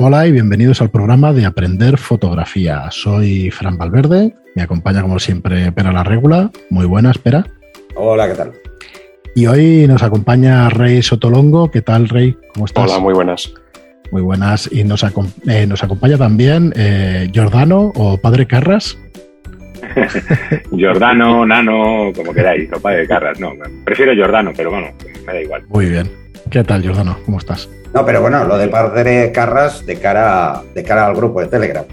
Hola y bienvenidos al programa de Aprender Fotografía. Soy Fran Valverde, me acompaña como siempre Pera la Regula. Muy buena, espera. Hola, ¿qué tal? Y hoy nos acompaña Rey Sotolongo. ¿Qué tal, Rey? ¿Cómo estás? Hola, muy buenas. Muy buenas. Y nos, eh, nos acompaña también eh, Giordano o Padre Carras. Giordano, Nano, como queráis, o Padre Carras. No, prefiero Giordano, pero bueno, me da igual. Muy bien. ¿Qué tal, Giordano? ¿Cómo estás? No, pero bueno, lo de Padre Carras de cara, de cara al grupo de Telegram.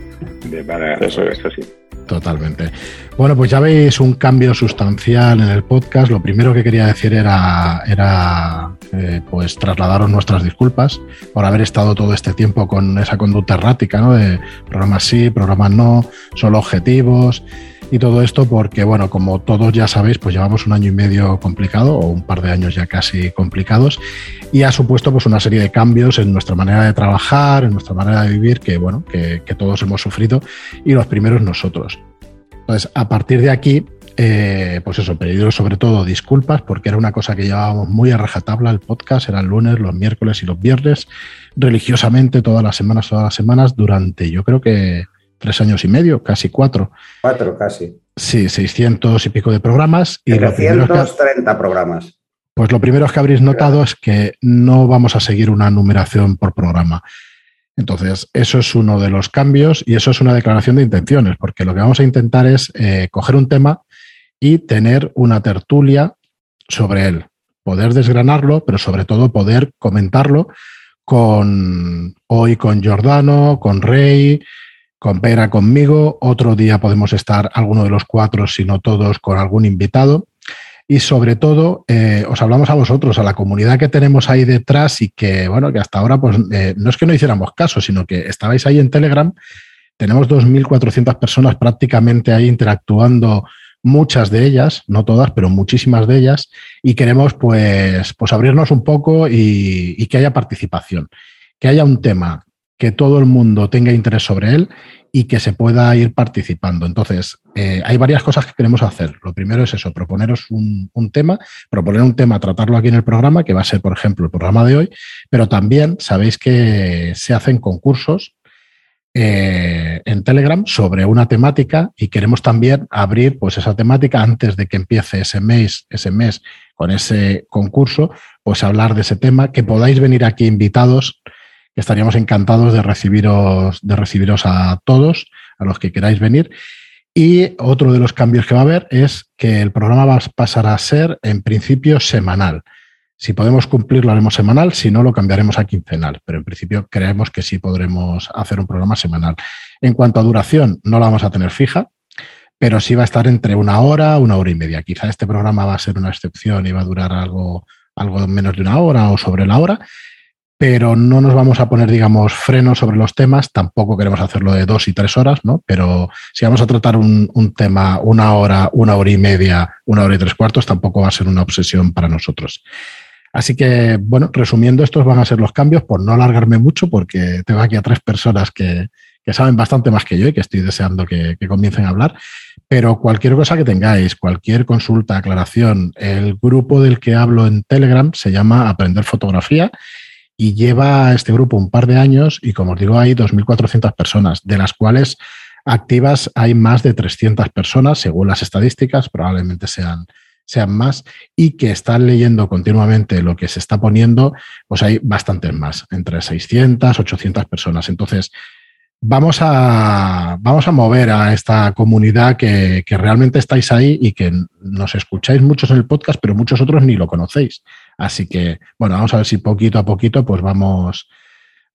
De para, eso, eso sí. Totalmente. Bueno, pues ya veis un cambio sustancial en el podcast. Lo primero que quería decir era, era eh, pues trasladaros nuestras disculpas por haber estado todo este tiempo con esa conducta errática, ¿no? De programas sí, programas no, solo objetivos y todo esto porque, bueno, como todos ya sabéis, pues llevamos un año y medio complicado o un par de años ya casi complicados y ha supuesto pues una serie de cambios en nuestra manera de trabajar, en nuestra manera de vivir que, bueno, que, todos hemos sufrido y los primeros nosotros. Entonces, a partir de aquí, eh, pues eso, pediros sobre todo disculpas porque era una cosa que llevábamos muy a rajatabla el podcast, eran lunes, los miércoles y los viernes, religiosamente todas las semanas, todas las semanas, durante yo creo que tres años y medio, casi cuatro. Cuatro, casi. Sí, 600 y pico de programas. Y 330 programas. Pues lo primero que habréis notado es que no vamos a seguir una numeración por programa. Entonces, eso es uno de los cambios y eso es una declaración de intenciones, porque lo que vamos a intentar es eh, coger un tema y tener una tertulia sobre él, poder desgranarlo, pero sobre todo poder comentarlo con hoy con Giordano, con Rey, con Pera conmigo, otro día podemos estar alguno de los cuatro, si no todos, con algún invitado. Y sobre todo, eh, os hablamos a vosotros, a la comunidad que tenemos ahí detrás y que, bueno, que hasta ahora, pues eh, no es que no hiciéramos caso, sino que estabais ahí en Telegram. Tenemos 2.400 personas prácticamente ahí interactuando, muchas de ellas, no todas, pero muchísimas de ellas, y queremos pues, pues abrirnos un poco y que haya participación, que haya un tema que todo el mundo tenga interés sobre él y que se pueda ir participando. Entonces, eh, hay varias cosas que queremos hacer. Lo primero es eso, proponeros un, tema, proponer un tema, tratarlo aquí en el programa, que va a ser, por ejemplo, el programa de hoy, pero también sabéis que se hacen concursos eh, en Telegram sobre una temática y queremos también abrir pues esa temática antes de que empiece ese mes, ese mes con ese concurso, pues hablar de ese tema, que podáis venir aquí invitados estaríamos encantados de recibiros, de recibiros a todos, a los que queráis venir. Y otro de los cambios que va a haber es que el programa va a pasar a ser, en principio, semanal. Si podemos cumplir, lo haremos semanal, si no, lo cambiaremos a quincenal. Pero en principio creemos que sí podremos hacer un programa semanal. En cuanto a duración, no la vamos a tener fija, pero sí va a estar entre una hora, una hora y media. Quizá este programa va a ser una excepción y va a durar algo, algo menos de una hora o sobre la hora, pero no nos vamos a poner, digamos, frenos sobre los temas, tampoco queremos hacerlo de dos y tres horas, ¿no? Pero si vamos a tratar un, tema una hora, una hora y media, una hora y tres cuartos, tampoco va a ser una obsesión para nosotros. Así que, bueno, resumiendo, estos van a ser los cambios, por no alargarme mucho, porque tengo aquí a tres personas que, saben bastante más que yo y que estoy deseando que, que comiencen a hablar. Pero cualquier cosa que tengáis, cualquier consulta, aclaración, el grupo del que hablo en Telegram se llama Aprender Fotografía y lleva este grupo un par de años y como os digo hay 2.400 personas, de las cuales activas hay más de 300 personas, según las estadísticas, probablemente sean, sean más, y que están leyendo continuamente lo que se está poniendo, pues hay bastantes más, entre 600, 800 personas. Entonces, vamos a, vamos a mover a esta comunidad que, que realmente estáis ahí y que nos escucháis muchos en el podcast, pero muchos otros ni lo conocéis. Así que, bueno, vamos a ver si poquito a poquito pues vamos,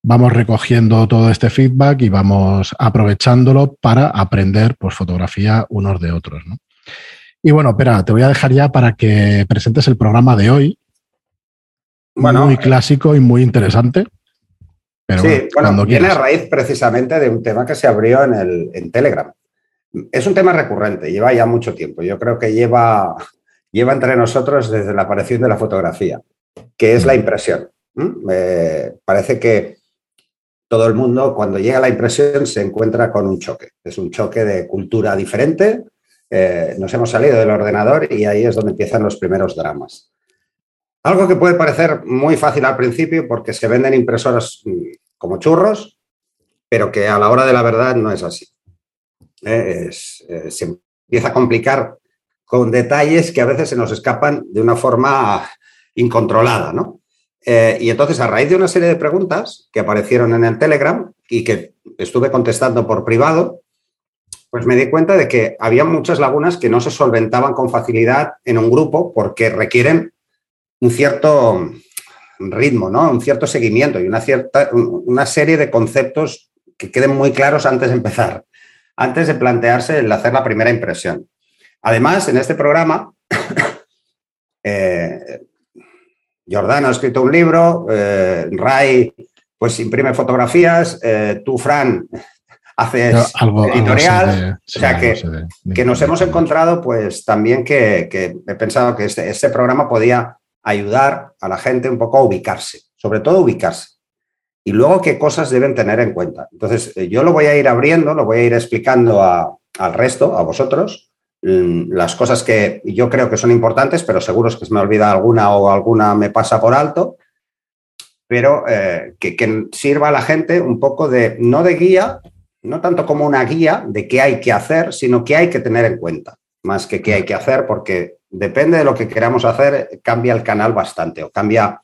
vamos recogiendo todo este feedback y vamos aprovechándolo para aprender pues, fotografía unos de otros. ¿no? Y bueno, espera, te voy a dejar ya para que presentes el programa de hoy. Bueno, muy clásico y muy interesante. Pero sí, bueno, viene a raíz precisamente de un tema que se abrió en, el, en Telegram. Es un tema recurrente, lleva ya mucho tiempo. Yo creo que lleva lleva entre nosotros desde la aparición de la fotografía, que es la impresión. parece que todo el mundo cuando llega a la impresión se encuentra con un choque. Es un choque de cultura diferente. Eh, nos hemos salido del ordenador y ahí es donde empiezan los primeros dramas. Algo que puede parecer muy fácil al principio porque se venden impresoras mm, como churros, pero que a la hora de la verdad no es así. Eh, se empieza a complicar con detalles que a veces se nos escapan de una forma incontrolada, ¿no? Eh, y entonces, a raíz de una serie de preguntas que aparecieron en el Telegram y que estuve contestando por privado, pues me di cuenta de que había muchas lagunas que no se solventaban con facilidad en un grupo porque requieren un cierto ritmo, ¿no? Un cierto seguimiento y una, cierta, una serie de conceptos que queden muy claros antes de empezar, antes de plantearse el hacer la primera impresión. Además, en este programa, eh, Jordana ha escrito un libro, eh, Ray pues imprime fotografías, eh, tú, Fran, haces editorial. o sea que, que, nos hemos encontrado pues también que, he pensado que este, este, programa podía ayudar a la gente un poco a ubicarse, sobre todo ubicarse. Y luego qué cosas deben tener en cuenta. Entonces, eh, yo lo voy a ir abriendo, lo voy a ir explicando al resto, a vosotros, las cosas que yo creo que son importantes, pero seguro es que se me olvida alguna o alguna me pasa por alto, pero eh, que, sirva a la gente un poco de, no de guía, no tanto como una guía de qué hay que hacer, sino qué hay que tener en cuenta, más que qué hay que hacer, porque depende de lo que queramos hacer, cambia el canal bastante o cambia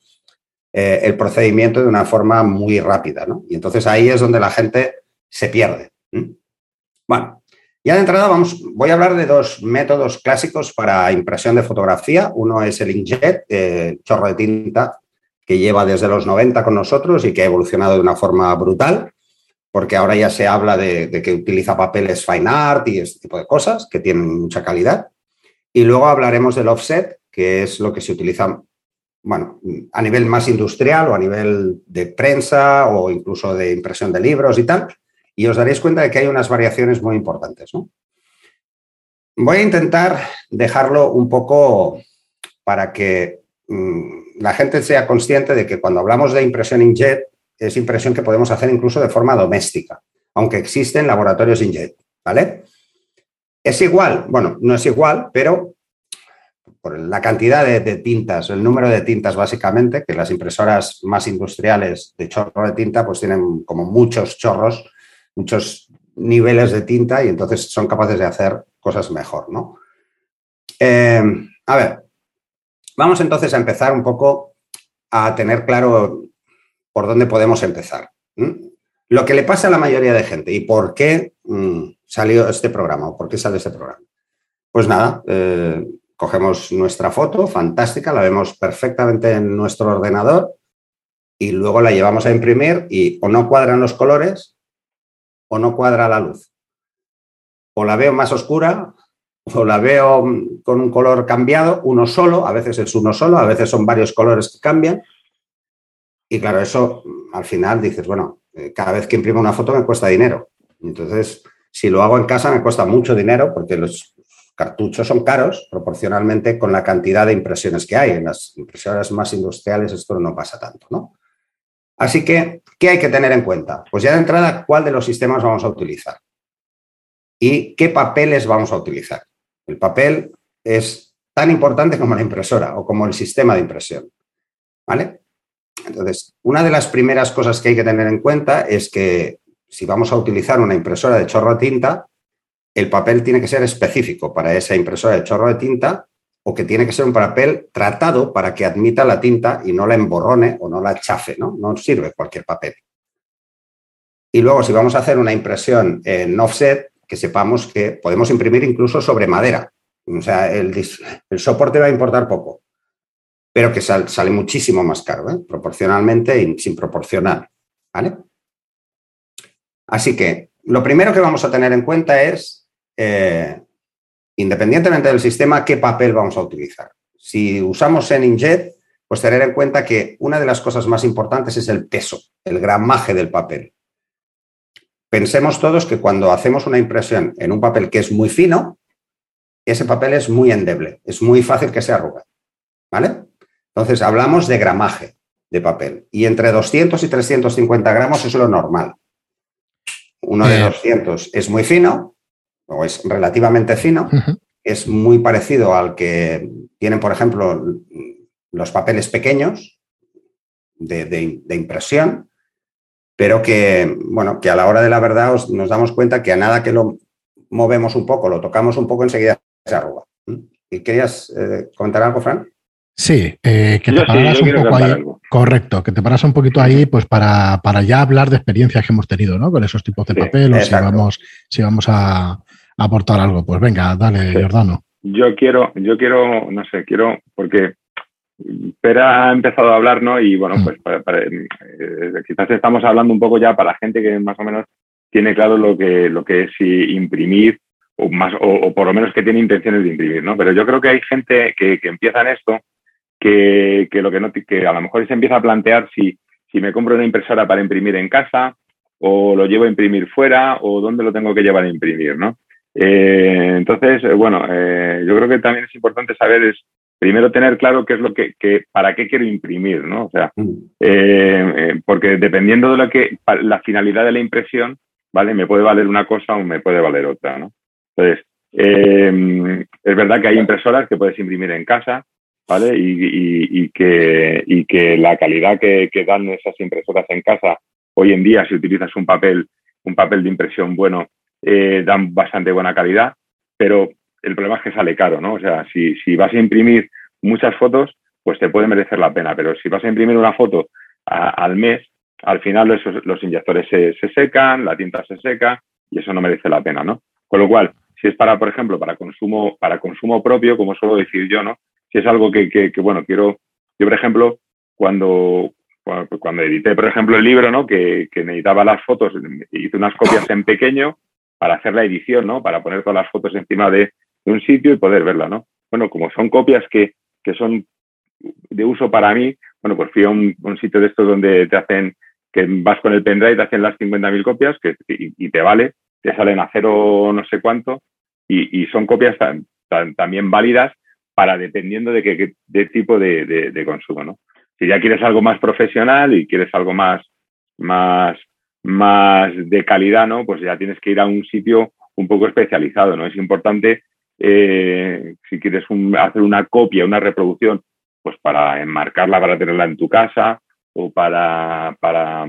eh, el procedimiento de una forma muy rápida, ¿no? Y entonces ahí es donde la gente se pierde. Bueno, ya de entrada vamos, voy a hablar de dos métodos clásicos para impresión de fotografía. Uno es el inkjet, eh, chorro de tinta, que lleva desde los 90 con nosotros y que ha evolucionado de una forma brutal, porque ahora ya se habla de, que utiliza papeles fine art y este tipo de cosas que tienen mucha calidad. Y luego hablaremos del offset, que es lo que se utiliza, bueno, a nivel más industrial o a nivel de prensa o incluso de impresión de libros y tal y os daréis cuenta de que hay unas variaciones muy importantes. Voy a intentar dejarlo un poco para que mm, la gente sea consciente de que cuando hablamos de impresión inkjet, es impresión que podemos hacer incluso de forma doméstica, aunque existen laboratorios inkjet, ¿vale? ¿Es igual? Bueno, no es igual, pero por la cantidad de, de, tintas, el número de tintas básicamente, que las impresoras más industriales de chorro de tinta pues tienen como muchos chorros muchos niveles de tinta y entonces son capaces de hacer cosas mejor, ¿no? Eh, a ver, vamos entonces a empezar un poco a tener claro por dónde podemos empezar. Lo que le pasa a la mayoría de gente y por qué mm, salió este programa o por qué sale este programa. Pues nada, eh, cogemos nuestra foto, fantástica, la vemos perfectamente en nuestro ordenador y luego la llevamos a imprimir y o no cuadran los colores o no cuadra la luz. O la veo más oscura o la veo con un color cambiado, uno solo, a veces es uno solo, a veces son varios colores que cambian. Y claro, eso al final dices, bueno, eh, cada vez que imprimo una foto me cuesta dinero. Entonces, si lo hago en casa me cuesta mucho dinero porque los cartuchos son caros proporcionalmente con la cantidad de impresiones que hay. En las impresoras más industriales esto no pasa tanto, ¿no? Así que, ¿qué hay que tener en cuenta? Pues ya de entrada, ¿cuál de los sistemas vamos a utilizar? ¿Y qué papeles vamos a utilizar? El papel es tan importante como la impresora o como el sistema de impresión. ¿Vale? Entonces, una de las primeras cosas que hay que tener en cuenta es que si vamos a utilizar una impresora de chorro de tinta, el papel tiene que ser específico para esa impresora de chorro de tinta o que tiene que ser un papel tratado para que admita la tinta y no la emborrone o no la chafe, ¿no? No sirve cualquier papel. Y luego, si vamos a hacer una impresión en offset, que sepamos que podemos imprimir incluso sobre madera. O sea, el, soporte va a importar poco, pero que sale muchísimo más caro, ¿eh? proporcionalmente y sin proporcional. ¿vale? Así que lo primero que vamos a tener en cuenta es eh, independientemente del sistema, qué papel vamos a utilizar. Si usamos en pues tener en cuenta que una de las cosas más importantes es el peso, el gramaje del papel. Pensemos todos que cuando hacemos una impresión en un papel que es muy fino, ese papel es muy endeble, es muy fácil que se arrugue. ¿Vale? Entonces hablamos de gramaje de papel y entre 200 y 350 gramos es lo normal. Uno de 200 es muy fino o es relativamente fino, es muy parecido al que tienen, por ejemplo, los papeles pequeños de, impresión. pero que, bueno, que a la hora de la verdad nos damos cuenta que a nada que lo movemos un poco, lo tocamos un poco, enseguida se arruga. ¿Y querías eh, comentar algo, Fran? Sí, eh, que te pararas un poco ahí. Correcto, que te paras un poquito ahí, pues para, ya hablar de experiencias que hemos tenido, ¿no? Con esos tipos de papel o si vamos, si vamos a, aportar algo. Pues venga, dale, Jordano. Yo quiero, yo quiero, no sé, quiero, porque Pera ha empezado a hablar, ¿no? Y bueno, mm. pues eh, quizás estamos hablando un poco ya para gente que más o menos tiene claro lo que, lo que es imprimir o, más, o, por lo menos que tiene intenciones de imprimir, ¿no? Pero yo creo que hay gente que, que empieza en esto que, que, lo que, no, que a lo mejor se empieza a plantear si, si me compro una impresora para imprimir en casa o lo llevo a imprimir fuera o dónde lo tengo que llevar a imprimir, ¿no? Eh, entonces, eh, bueno, eh, yo creo que también es importante saber es primero tener claro qué es lo que, que para qué quiero imprimir, ¿no? O sea, mm. porque dependiendo de lo que la finalidad de la impresión, ¿vale? Me puede valer una cosa o me puede valer otra, ¿no? Entonces, es verdad que hay impresoras que puedes imprimir en casa, ¿vale? Y, que, y que la calidad que, que, dan esas impresoras en casa, hoy en día, si utilizas un papel, un papel de impresión bueno, eh, dan bastante buena calidad, pero el problema es que sale caro, ¿no? O sea, si, si vas a imprimir muchas fotos, pues te puede merecer la pena, pero si vas a imprimir una foto al mes, al final los inyectores se, se, secan, la tinta se seca y eso no merece la pena, ¿no? Con lo cual, si es para, por ejemplo, para consumo, para consumo propio, como suelo decir yo, ¿no? Si es algo que, que, bueno, quiero, yo por ejemplo, cuando, cuando edité, por ejemplo, el libro, ¿no? Que, que necesitaba las fotos, hice unas copias en pequeño para hacer la edición, ¿no? Para poner todas las fotos encima de, un sitio y poder verla, ¿no? Bueno, como son copias que, que son de uso para mí, bueno, pues fui a un, sitio de estos donde te hacen, que vas con el pendrive, te hacen las 50.000 copias que, y, te vale, te salen a cero no sé cuánto y, y son copias tan, también válidas para dependiendo de qué de tipo de, de, consumo, ¿no? Si ya quieres algo más profesional y quieres algo más, más, más de calidad, ¿no? Pues ya tienes que ir a un sitio un poco especializado, ¿no? Es importante, eh, si quieres hacer una copia, una reproducción, pues para enmarcarla, para tenerla en tu casa o para, para,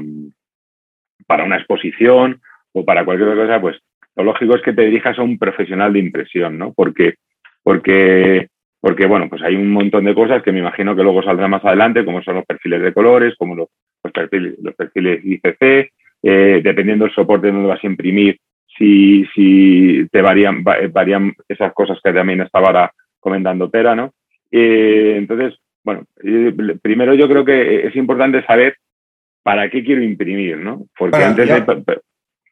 para una exposición o para cualquier otra cosa, pues lo lógico es que te dirijas a un profesional de impresión, ¿no? Porque, porque, porque bueno, pues hay un montón de cosas que me imagino que luego saldrán más adelante, como son los perfiles de colores, como los, los perfiles, los perfiles ICC, eh, dependiendo del soporte donde vas a imprimir, si, si te varían, varían esas cosas que también estaba ahora comentando Pera, ¿no? Eh, entonces, bueno, eh, primero yo creo que es importante saber para qué quiero imprimir, ¿no? Porque antes de...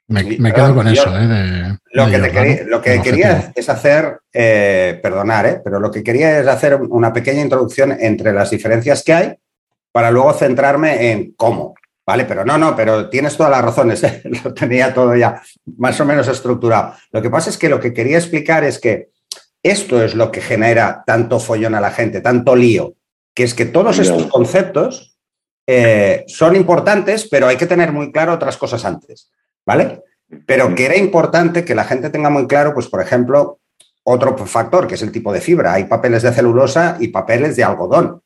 Me, quedo con eso, ¿eh? lo, que quería, lo, que quería, es hacer, eh, perdonar, ¿eh? pero lo que quería es hacer una pequeña introducción entre las diferencias que hay para luego centrarme en cómo. Vale, pero no, no, pero tienes todas las razones, ¿eh? lo tenía todo ya más o menos estructurado. Lo que pasa es que lo que quería explicar es que esto es lo que genera tanto follón a la gente, tanto lío, que es que todos estos conceptos eh, son importantes, pero hay que tener muy claro otras cosas antes, ¿vale? Pero que era importante que la gente tenga muy claro, pues, por ejemplo, otro factor, que es el tipo de fibra. Hay papeles de celulosa y papeles de algodón.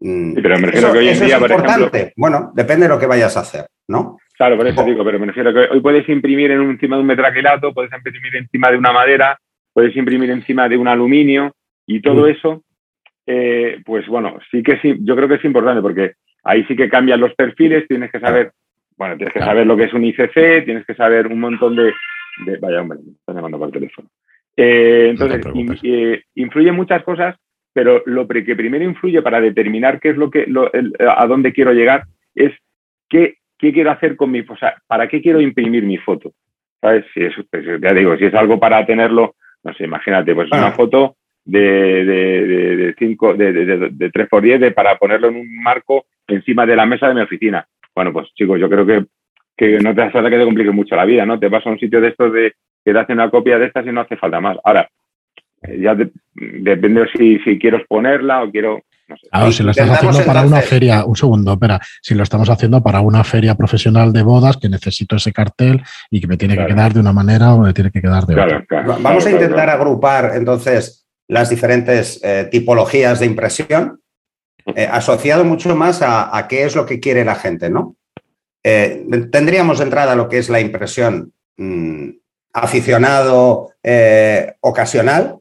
Mm, sí, pero me refiero que hoy en día, es importante. bueno, depende de lo que vayas a hacer, ¿no? Claro, por eso digo, pero me refiero que hoy puedes imprimir en encima de un metraquilato, puedes imprimir encima de una madera, puedes imprimir encima de un aluminio y todo mm. eso, eh, pues bueno, sí que sí, yo creo que es importante porque ahí sí que cambian los perfiles, tienes que saber, bueno, tienes que saber lo que es un ICC, tienes que saber un montón de, vaya hombre, me estás llamando por el teléfono. Eh, entonces, eh, influyen muchas cosas pero lo que primero influye para determinar qué es lo que, a dónde quiero llegar es qué, qué quiero hacer con mi, o sea, para qué quiero imprimir mi foto. ¿Sabes? Si es, pues, ya digo, si es algo para tenerlo, no sé, imagínate, pues una foto de, de, de, cinco, de, de, de 3x10 para ponerlo en un marco encima de la mesa de mi oficina. Bueno, pues chicos, yo creo que, que no te hace falta que te complique mucho la vida, ¿no? Te vas a un sitio de estos de que te hacen una copia de estas y no hace falta más. Ahora, eh, ya depende si, si quiero exponerla o quiero Claro, si lo estás haciendo para una feria, un segundo, espera, si lo estamos haciendo para una feria profesional de bodas que necesito ese cartel y que me tiene que quedar de una manera o me tiene que quedar de otra. Vamos a intentar agrupar entonces las diferentes eh, tipologías de impresión, eh, asociado mucho más a, qué es lo que quiere la gente, ¿no? Eh, tendríamos de entrada lo que es la impresión mm, aficionado eh, ocasional,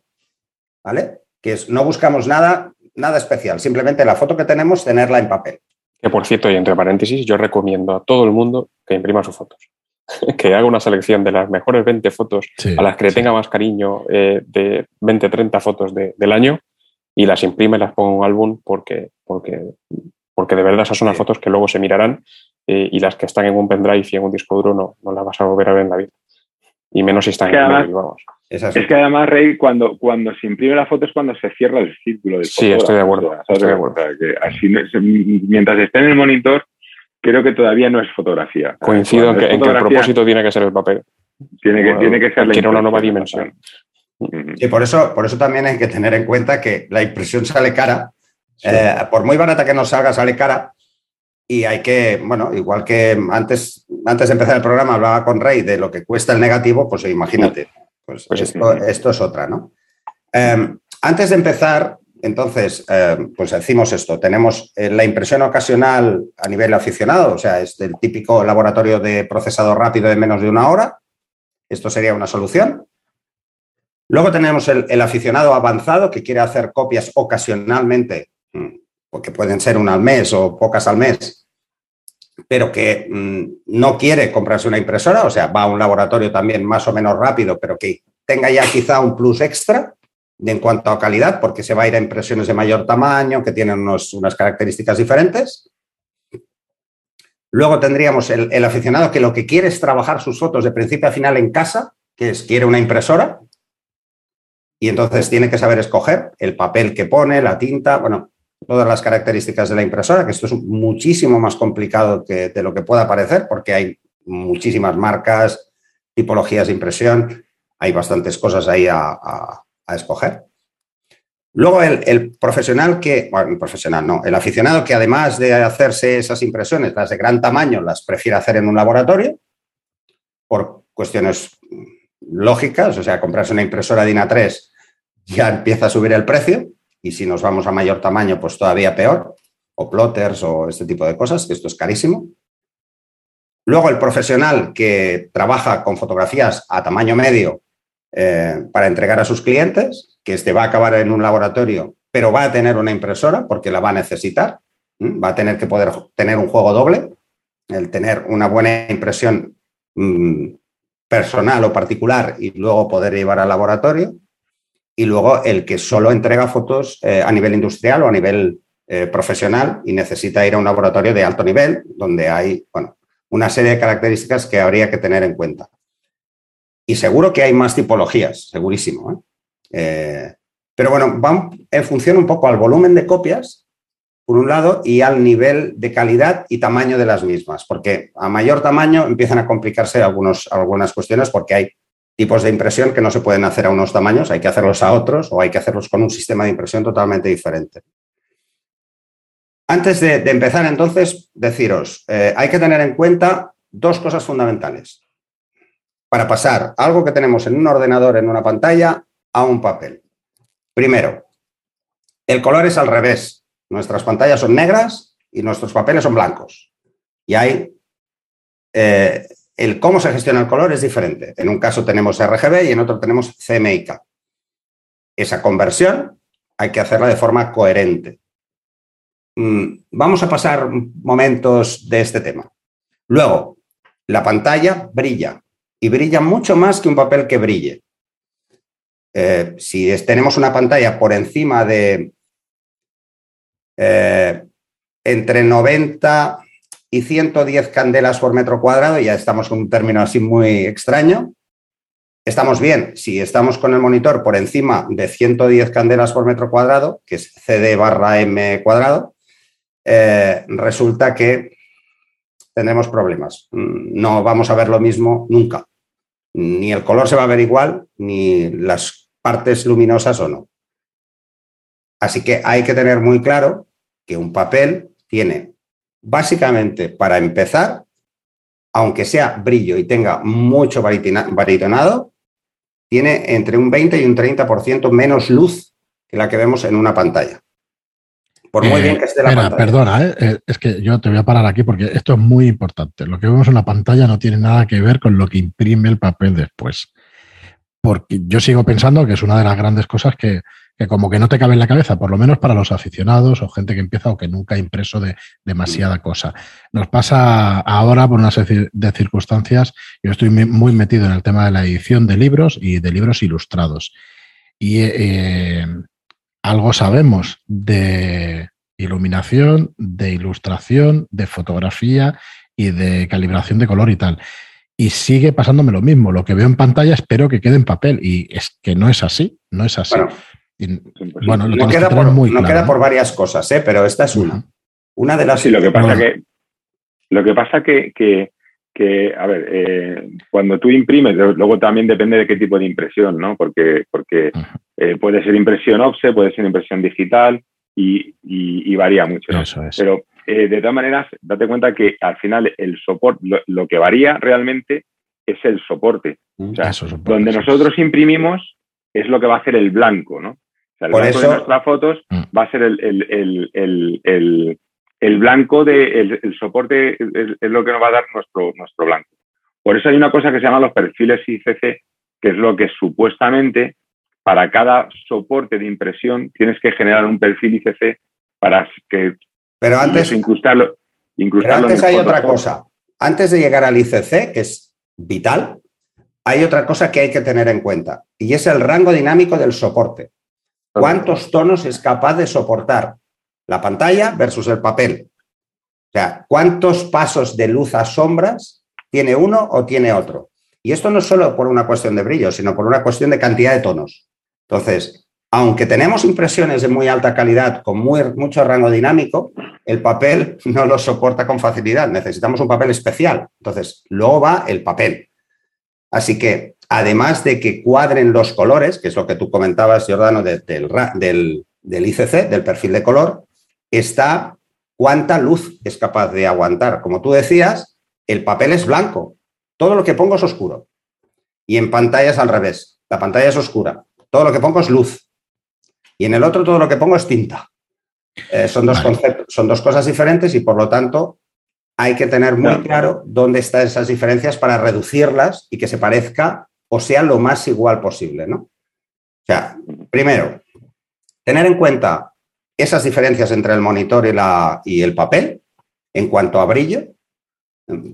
¿vale? Que es no buscamos nada, nada especial, simplemente la foto que tenemos, tenerla en papel. Que por cierto, y entre paréntesis, yo recomiendo a todo el mundo que imprima sus fotos. que haga una selección de las mejores 20 fotos a las que le tenga más cariño eh, de 20, 30 fotos del año y las imprime, las ponga en un álbum porque, porque, porque de verdad esas son las fotos que luego se mirarán eh, y las que están en un pendrive y en un disco duro no, no las vas a volver a ver en la vida. Y menos si están en el móvil, vamos. Es, que además, Rey, cuando, cuando se imprime la foto es cuando se cierra el círculo. sí, estoy de acuerdo. Estoy de acuerdo. que así, mientras esté en el monitor, creo que todavía no es fotografía. Coincido en que, el propósito tiene que ser el papel. Tiene que, tiene que ser la una nueva dimensión. Y por eso, por eso también hay que tener en cuenta que la impresión sale cara. Eh, por muy barata que nos salga, sale cara. Y hay que, bueno, igual que antes, antes de empezar el programa hablaba con Rey de lo que cuesta el negativo, pues imagínate, pues, pues esto, es otra, ¿no? Em, antes de empezar, entonces, em, pues decimos esto, tenemos eh, la impresión ocasional a nivel aficionado, o sea, es el típico laboratorio de procesado rápido de menos de una hora, esto sería una solución. Luego tenemos el, aficionado avanzado que quiere hacer copias ocasionalmente, mm, porque pueden ser una al mes o pocas al mes, pero que mm, no quiere comprarse una impresora, o sea, va a un laboratorio también más o menos rápido, pero que tenga ya quizá un plus extra en cuanto a calidad, porque se va a ir a impresiones de mayor tamaño, que tienen unas características diferentes. Luego tendríamos el, el, aficionado que lo que quiere es trabajar sus fotos de principio a final en casa, que es quiere una impresora, y entonces tiene que saber escoger el papel que pone, la tinta, bueno, todas las características de la impresora, que esto es muchísimo más complicado que de lo que pueda parecer, porque hay muchísimas marcas, tipologías de impresión, hay bastantes cosas ahí a, escoger. Luego el, profesional que, bueno, el profesional no, el aficionado que además de hacerse esas impresiones, las de gran tamaño, las prefiere hacer en un laboratorio, por cuestiones lógicas, o sea, comprarse una impresora DIN 3 ya empieza a subir el precio y si nos vamos a mayor tamaño, pues todavía peor, o plotters o este tipo de cosas, que esto es carísimo. Luego el profesional que trabaja con fotografías a tamaño medio eh, para entregar a sus clientes, que este va a acabar en un laboratorio, pero va a tener una impresora porque la va a necesitar, va a tener que poder tener un juego doble, el tener una buena impresión mm, personal o particular y luego poder llevar al laboratorio. Y luego el que solo entrega fotos eh, a nivel industrial o a nivel eh, profesional y necesita ir a un laboratorio de alto nivel, donde hay bueno, una serie de características que habría que tener en cuenta. Y seguro que hay más tipologías, segurísimo. ¿eh? pero bueno, van en función un poco al volumen de copias por un lado, y al nivel de calidad y tamaño de las mismas, porque a mayor tamaño empiezan a complicarse algunos, algunas cuestiones porque hay tipos de impresión que no se pueden hacer a unos tamaños, hay que hacerlos a otros o hay que hacerlos con un sistema de impresión totalmente diferente. Antes de, empezar, entonces, deciros, eh, hay que tener en cuenta dos cosas fundamentales para pasar algo que tenemos en un ordenador, en una pantalla, a un papel. Primero, el color es al revés Nuestras pantallas son negras y nuestros papeles son blancos. Y hay eh, el cómo se gestiona el color es diferente. En un caso tenemos RGB y en otro tenemos CMYK. Esa conversión hay que hacerla de forma coherente. Mm, vamos a pasar momentos de este tema. Luego, la pantalla brilla y brilla mucho más que un papel que brille. Eh, si tenemos una pantalla por encima de eh, entre 90 y 110 candelas por metro cuadrado, ya estamos con un término así muy extraño. Estamos bien, si estamos con el monitor por encima de 110 candelas por metro cuadrado, que es CD barra M cuadrado, eh, resulta que tendremos problemas. No vamos a ver lo mismo nunca. Ni el color se va a ver igual, ni las partes luminosas o no. Así que hay que tener muy claro que un papel tiene básicamente para empezar, aunque sea brillo y tenga mucho baritonado, tiene entre un 20 y un 30% menos luz que la que vemos en una pantalla. Por muy bien que esté la pantalla. Perdona, ¿eh? Eh, es que yo te voy a parar aquí porque esto es muy importante. Lo que vemos en la pantalla no tiene nada que ver con lo que imprime el papel después. Porque yo sigo pensando que es una de las grandes cosas que, que como que no te cabe en la cabeza, por lo menos para los aficionados o gente que empieza o que nunca ha impreso de demasiada cosa. Nos pasa ahora por una serie de circunstancias, yo estoy muy metido en el tema de la edición de libros y de libros ilustrados. Y eh, algo sabemos de iluminación, de ilustración, de fotografía y de calibración de color y tal. Y sigue pasándome lo mismo. Lo que veo en pantalla espero que quede en papel. Y es que no es así. No es así. Bueno, no, queda por, muy no queda por, varias cosas, ¿eh? pero esta es una. Una de las. Sí, lo que pasa que. Lo que pasa que, que, a ver, eh, cuando tú imprimes, luego también depende de qué tipo de impresión, ¿no? Porque, porque eh, puede ser impresión offset, puede ser impresión digital y, varía mucho. Pero de todas maneras, date cuenta que al final el soporte, lo, que varía realmente es el soporte. O sea, donde nosotros imprimimos es lo que va a hacer el blanco, ¿no? El Por blanco de nuestras fotos mm. va a ser el, blanco de el, soporte, es, lo que nos va a dar nuestro, nuestro blanco. Por eso hay una cosa que se llama los perfiles ICC, que es lo que supuestamente para cada soporte de impresión tienes que generar un perfil ICC para que pero antes incrustarlo, incrustarlo antes hay otra cosa. Antes de llegar al ICC, que es vital, hay otra cosa que hay que tener en cuenta y es el rango dinámico del soporte. ¿Cuántos tonos es capaz de soportar la pantalla versus el papel? O sea, ¿cuántos pasos de luz a sombras tiene uno o tiene otro? Y esto no es solo por una cuestión de brillo, sino por una cuestión de cantidad de tonos. Entonces, aunque tenemos impresiones de muy alta calidad con mucho rango dinámico, el papel no lo soporta con facilidad. Necesitamos un papel especial. Entonces, luego va el papel. Así que además de que cuadren los colores, que es lo que tú comentabas, Giordano, del, del, ICC, del perfil de color, está cuánta luz es capaz de aguantar. Como tú decías, el papel es blanco, todo lo que pongo es oscuro. Y en pantalla es al revés, la pantalla es oscura, todo lo que pongo es luz. Y en el otro todo lo que pongo es tinta. Eh, son, dos conceptos, son dos cosas diferentes y por lo tanto hay que tener muy claro dónde están esas diferencias para reducirlas y que se parezca o sea lo más igual posible, ¿no? O sea, primero, tener en cuenta esas diferencias entre el monitor y, la, y el papel en cuanto a brillo,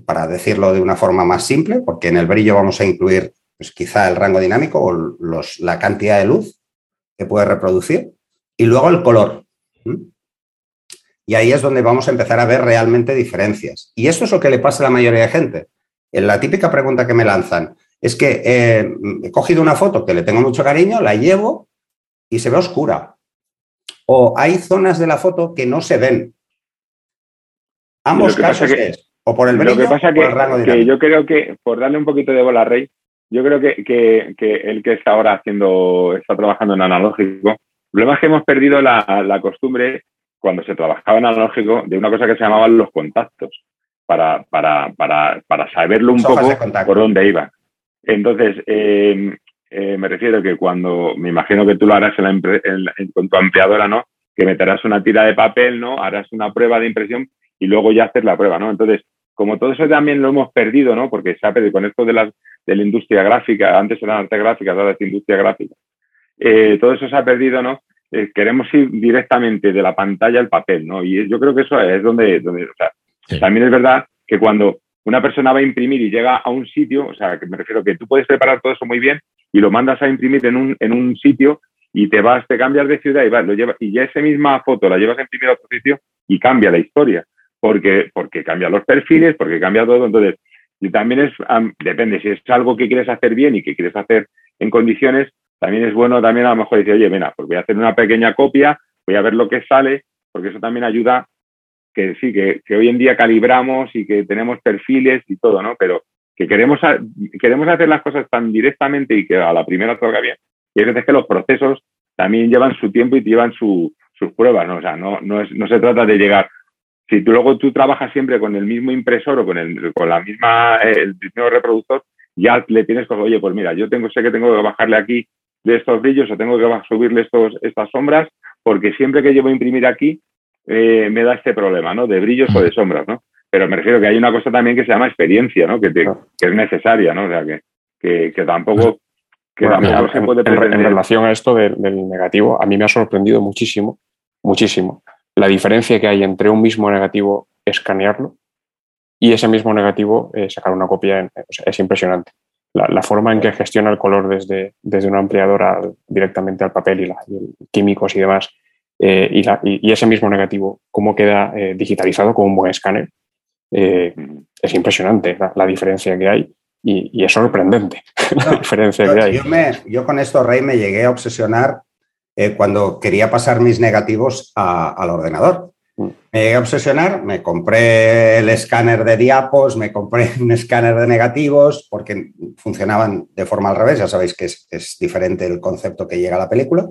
para decirlo de una forma más simple, porque en el brillo vamos a incluir pues, quizá el rango dinámico o los, la cantidad de luz que puede reproducir, y luego el color. Y ahí es donde vamos a empezar a ver realmente diferencias. Y esto es lo que le pasa a la mayoría de gente. En la típica pregunta que me lanzan, es que eh, he cogido una foto que le tengo mucho cariño, la llevo y se ve oscura. O hay zonas de la foto que no se ven. Ambos casos es, o por el brillo Lo que pasa que, que yo creo que, por darle un poquito de bola a Rey, yo creo que, que, que el que está ahora haciendo, está trabajando en analógico, el problema es que hemos perdido la, costumbre, cuando se trabajaba en analógico, de una cosa que se llamaban los contactos, para, para, para, para saberlo un poco por dónde iba. Entonces, em, eh, me refiero que cuando, me imagino que tú lo harás en con tu ampliadora, ¿no? Que meterás una tira de papel, ¿no? Harás una prueba de impresión y luego ya hacer la prueba, ¿no? Entonces, como todo eso también lo hemos perdido, ¿no? Porque se ha perdido con esto de, las, de la industria gráfica, antes era arte gráfica, ahora es industria gráfica. Eh, todo eso se ha perdido, ¿no? Eh, queremos ir directamente de la pantalla al papel, ¿no? Y yo creo que eso es donde, donde o sea, también es verdad que cuando una persona va a imprimir y llega a un sitio, o sea, que me refiero que tú puedes preparar todo eso muy bien y lo mandas a imprimir en un, en un sitio y te vas, te cambias de ciudad y vas, lo llevas, y ya esa misma foto la llevas a imprimir a otro sitio y cambia la historia, porque, porque cambia los perfiles, porque cambia todo. Entonces, y también es, depende, si es algo que quieres hacer bien y que quieres hacer en condiciones, también es bueno también a lo mejor decir, oye, mira, pues voy a hacer una pequeña copia, voy a ver lo que sale, porque eso también ayuda que sí, que, hoy en día calibramos y que tenemos perfiles y todo, ¿no? Pero que queremos, queremos hacer las cosas tan directamente y que a la primera salga bien. Y hay veces que los procesos también llevan su tiempo y llevan sus pruebas, ¿no? O sea, no, no, es, no se trata de llegar. Si tú luego tú trabajas siempre con el mismo impresor o con, el, con la misma, eh, el mismo reproductor, ya le tienes que, oye, pues mira, yo tengo, sé que tengo que bajarle aquí de estos brillos o tengo que subirle estos, estas sombras, porque siempre que voy a imprimir aquí, eh, me da este problema, ¿no? De brillos o de sombras, ¿no? Pero me refiero que hay una cosa también que se llama experiencia, ¿no? Que, que es necesaria, ¿no? O sea, que, que, tampoco, que se puede en, en, relación a esto del, negativo, a mí me ha sorprendido muchísimo, muchísimo, la diferencia que hay entre un mismo negativo, escanearlo, y ese mismo negativo, eh, sacar una copia, es impresionante. La, forma en que gestiona el color desde, desde una ampliadora directamente al papel y, la, químicos y demás, eh, y, ese mismo negativo, cómo queda eh, digitalizado con un buen escáner, es impresionante la, diferencia que hay y, es sorprendente la diferencia que hay. Yo, yo, con esto, Rey, me llegué a obsesionar cuando quería pasar mis negativos al ordenador. Me llegué a obsesionar, me compré el escáner de diapos, me compré un escáner de negativos, porque funcionaban de forma al revés, ya sabéis que es, diferente el concepto que llega a la película.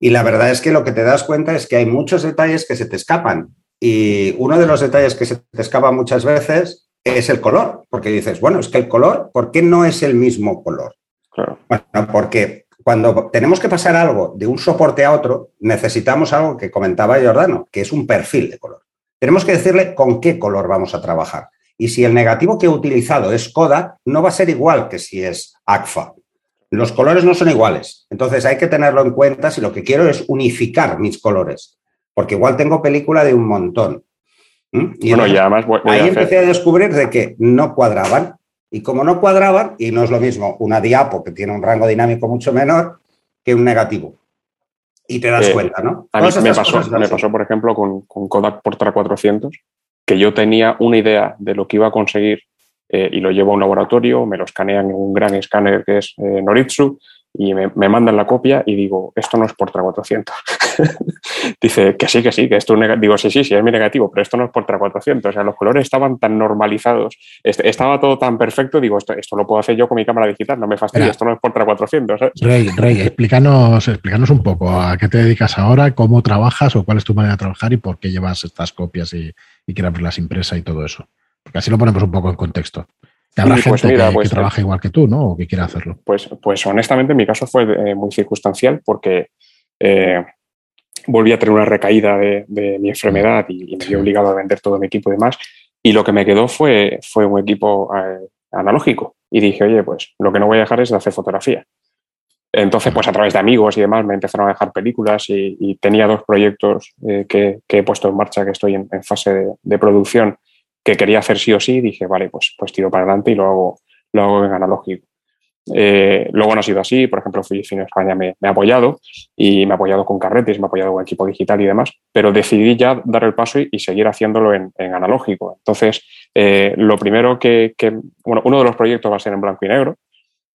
Y la verdad es que lo que te das cuenta es que hay muchos detalles que se te escapan. Y uno de los detalles que se te escapa muchas veces es el color, porque dices, bueno, es que el color, ¿por qué no es el mismo color? Claro. Bueno, porque cuando tenemos que pasar algo de un soporte a otro, necesitamos algo que comentaba Giordano, que es un perfil de color. Tenemos que decirle con qué color vamos a trabajar. Y si el negativo que he utilizado es Kodak, no va a ser igual que si es ACFA. Los colores no son iguales. Entonces hay que tenerlo en cuenta si lo que quiero es unificar mis colores. Porque igual tengo película de un montón. ¿Mm? Y bueno, además ahí empecé a descubrir de que no cuadraban y como no cuadraban, y no es lo mismo una diapo que tiene un rango dinámico mucho menor que un negativo. Y te das eh, cuenta, ¿no? A mí me pasó, me pasó, por ejemplo, con, con, Kodak Portra 400, que yo tenía una idea de lo que iba a conseguir eh, y lo llevo a un laboratorio, me lo escanean en un gran escáner que es eh, Noritsu, y me, mandan la copia y digo, esto no es Portra 400. Dice que sí, que sí, que esto es negativo. Digo, sí, sí, sí, es mi negativo, pero esto no es Portra 400. O sea, los colores estaban tan normalizados, estaba todo tan perfecto, digo, esto, esto lo puedo hacer yo con mi cámara digital, no me fastidia, esto no es Portra 400. Rey, Rey, explícanos, explícanos un poco a qué te dedicas ahora, cómo trabajas o cuál es tu manera de trabajar y por qué llevas estas copias y, y quieres verlas impresas y todo eso. Porque así lo ponemos un poco en contexto habrá pues gente que, pues, trabaja igual que tú, ¿no? O que quiera hacerlo. Pues, pues honestamente, en mi caso fue eh, muy circunstancial porque eh, volví a tener una recaída de, mi enfermedad y, me vi obligado a vender todo mi equipo y demás. Y lo que me quedó fue, fue un equipo eh, analógico. Y dije, oye, pues lo que no voy a dejar es de hacer fotografía. Entonces, pues a través de amigos y demás me empezaron a dejar películas y, tenía dos proyectos que, he puesto en marcha, que estoy en, fase de, producción que quería hacer sí o sí, dije, vale, pues, pues tiro para adelante y lo hago, lo hago en analógico. Eh, luego no ha sido así, por ejemplo, Fujifilm España me, me, ha apoyado y me ha apoyado con carretes, me ha apoyado con equipo digital y demás, pero decidí ya dar el paso y, seguir haciéndolo en, analógico. Entonces, eh, lo primero que, que, bueno, uno de los proyectos va a ser en blanco y negro,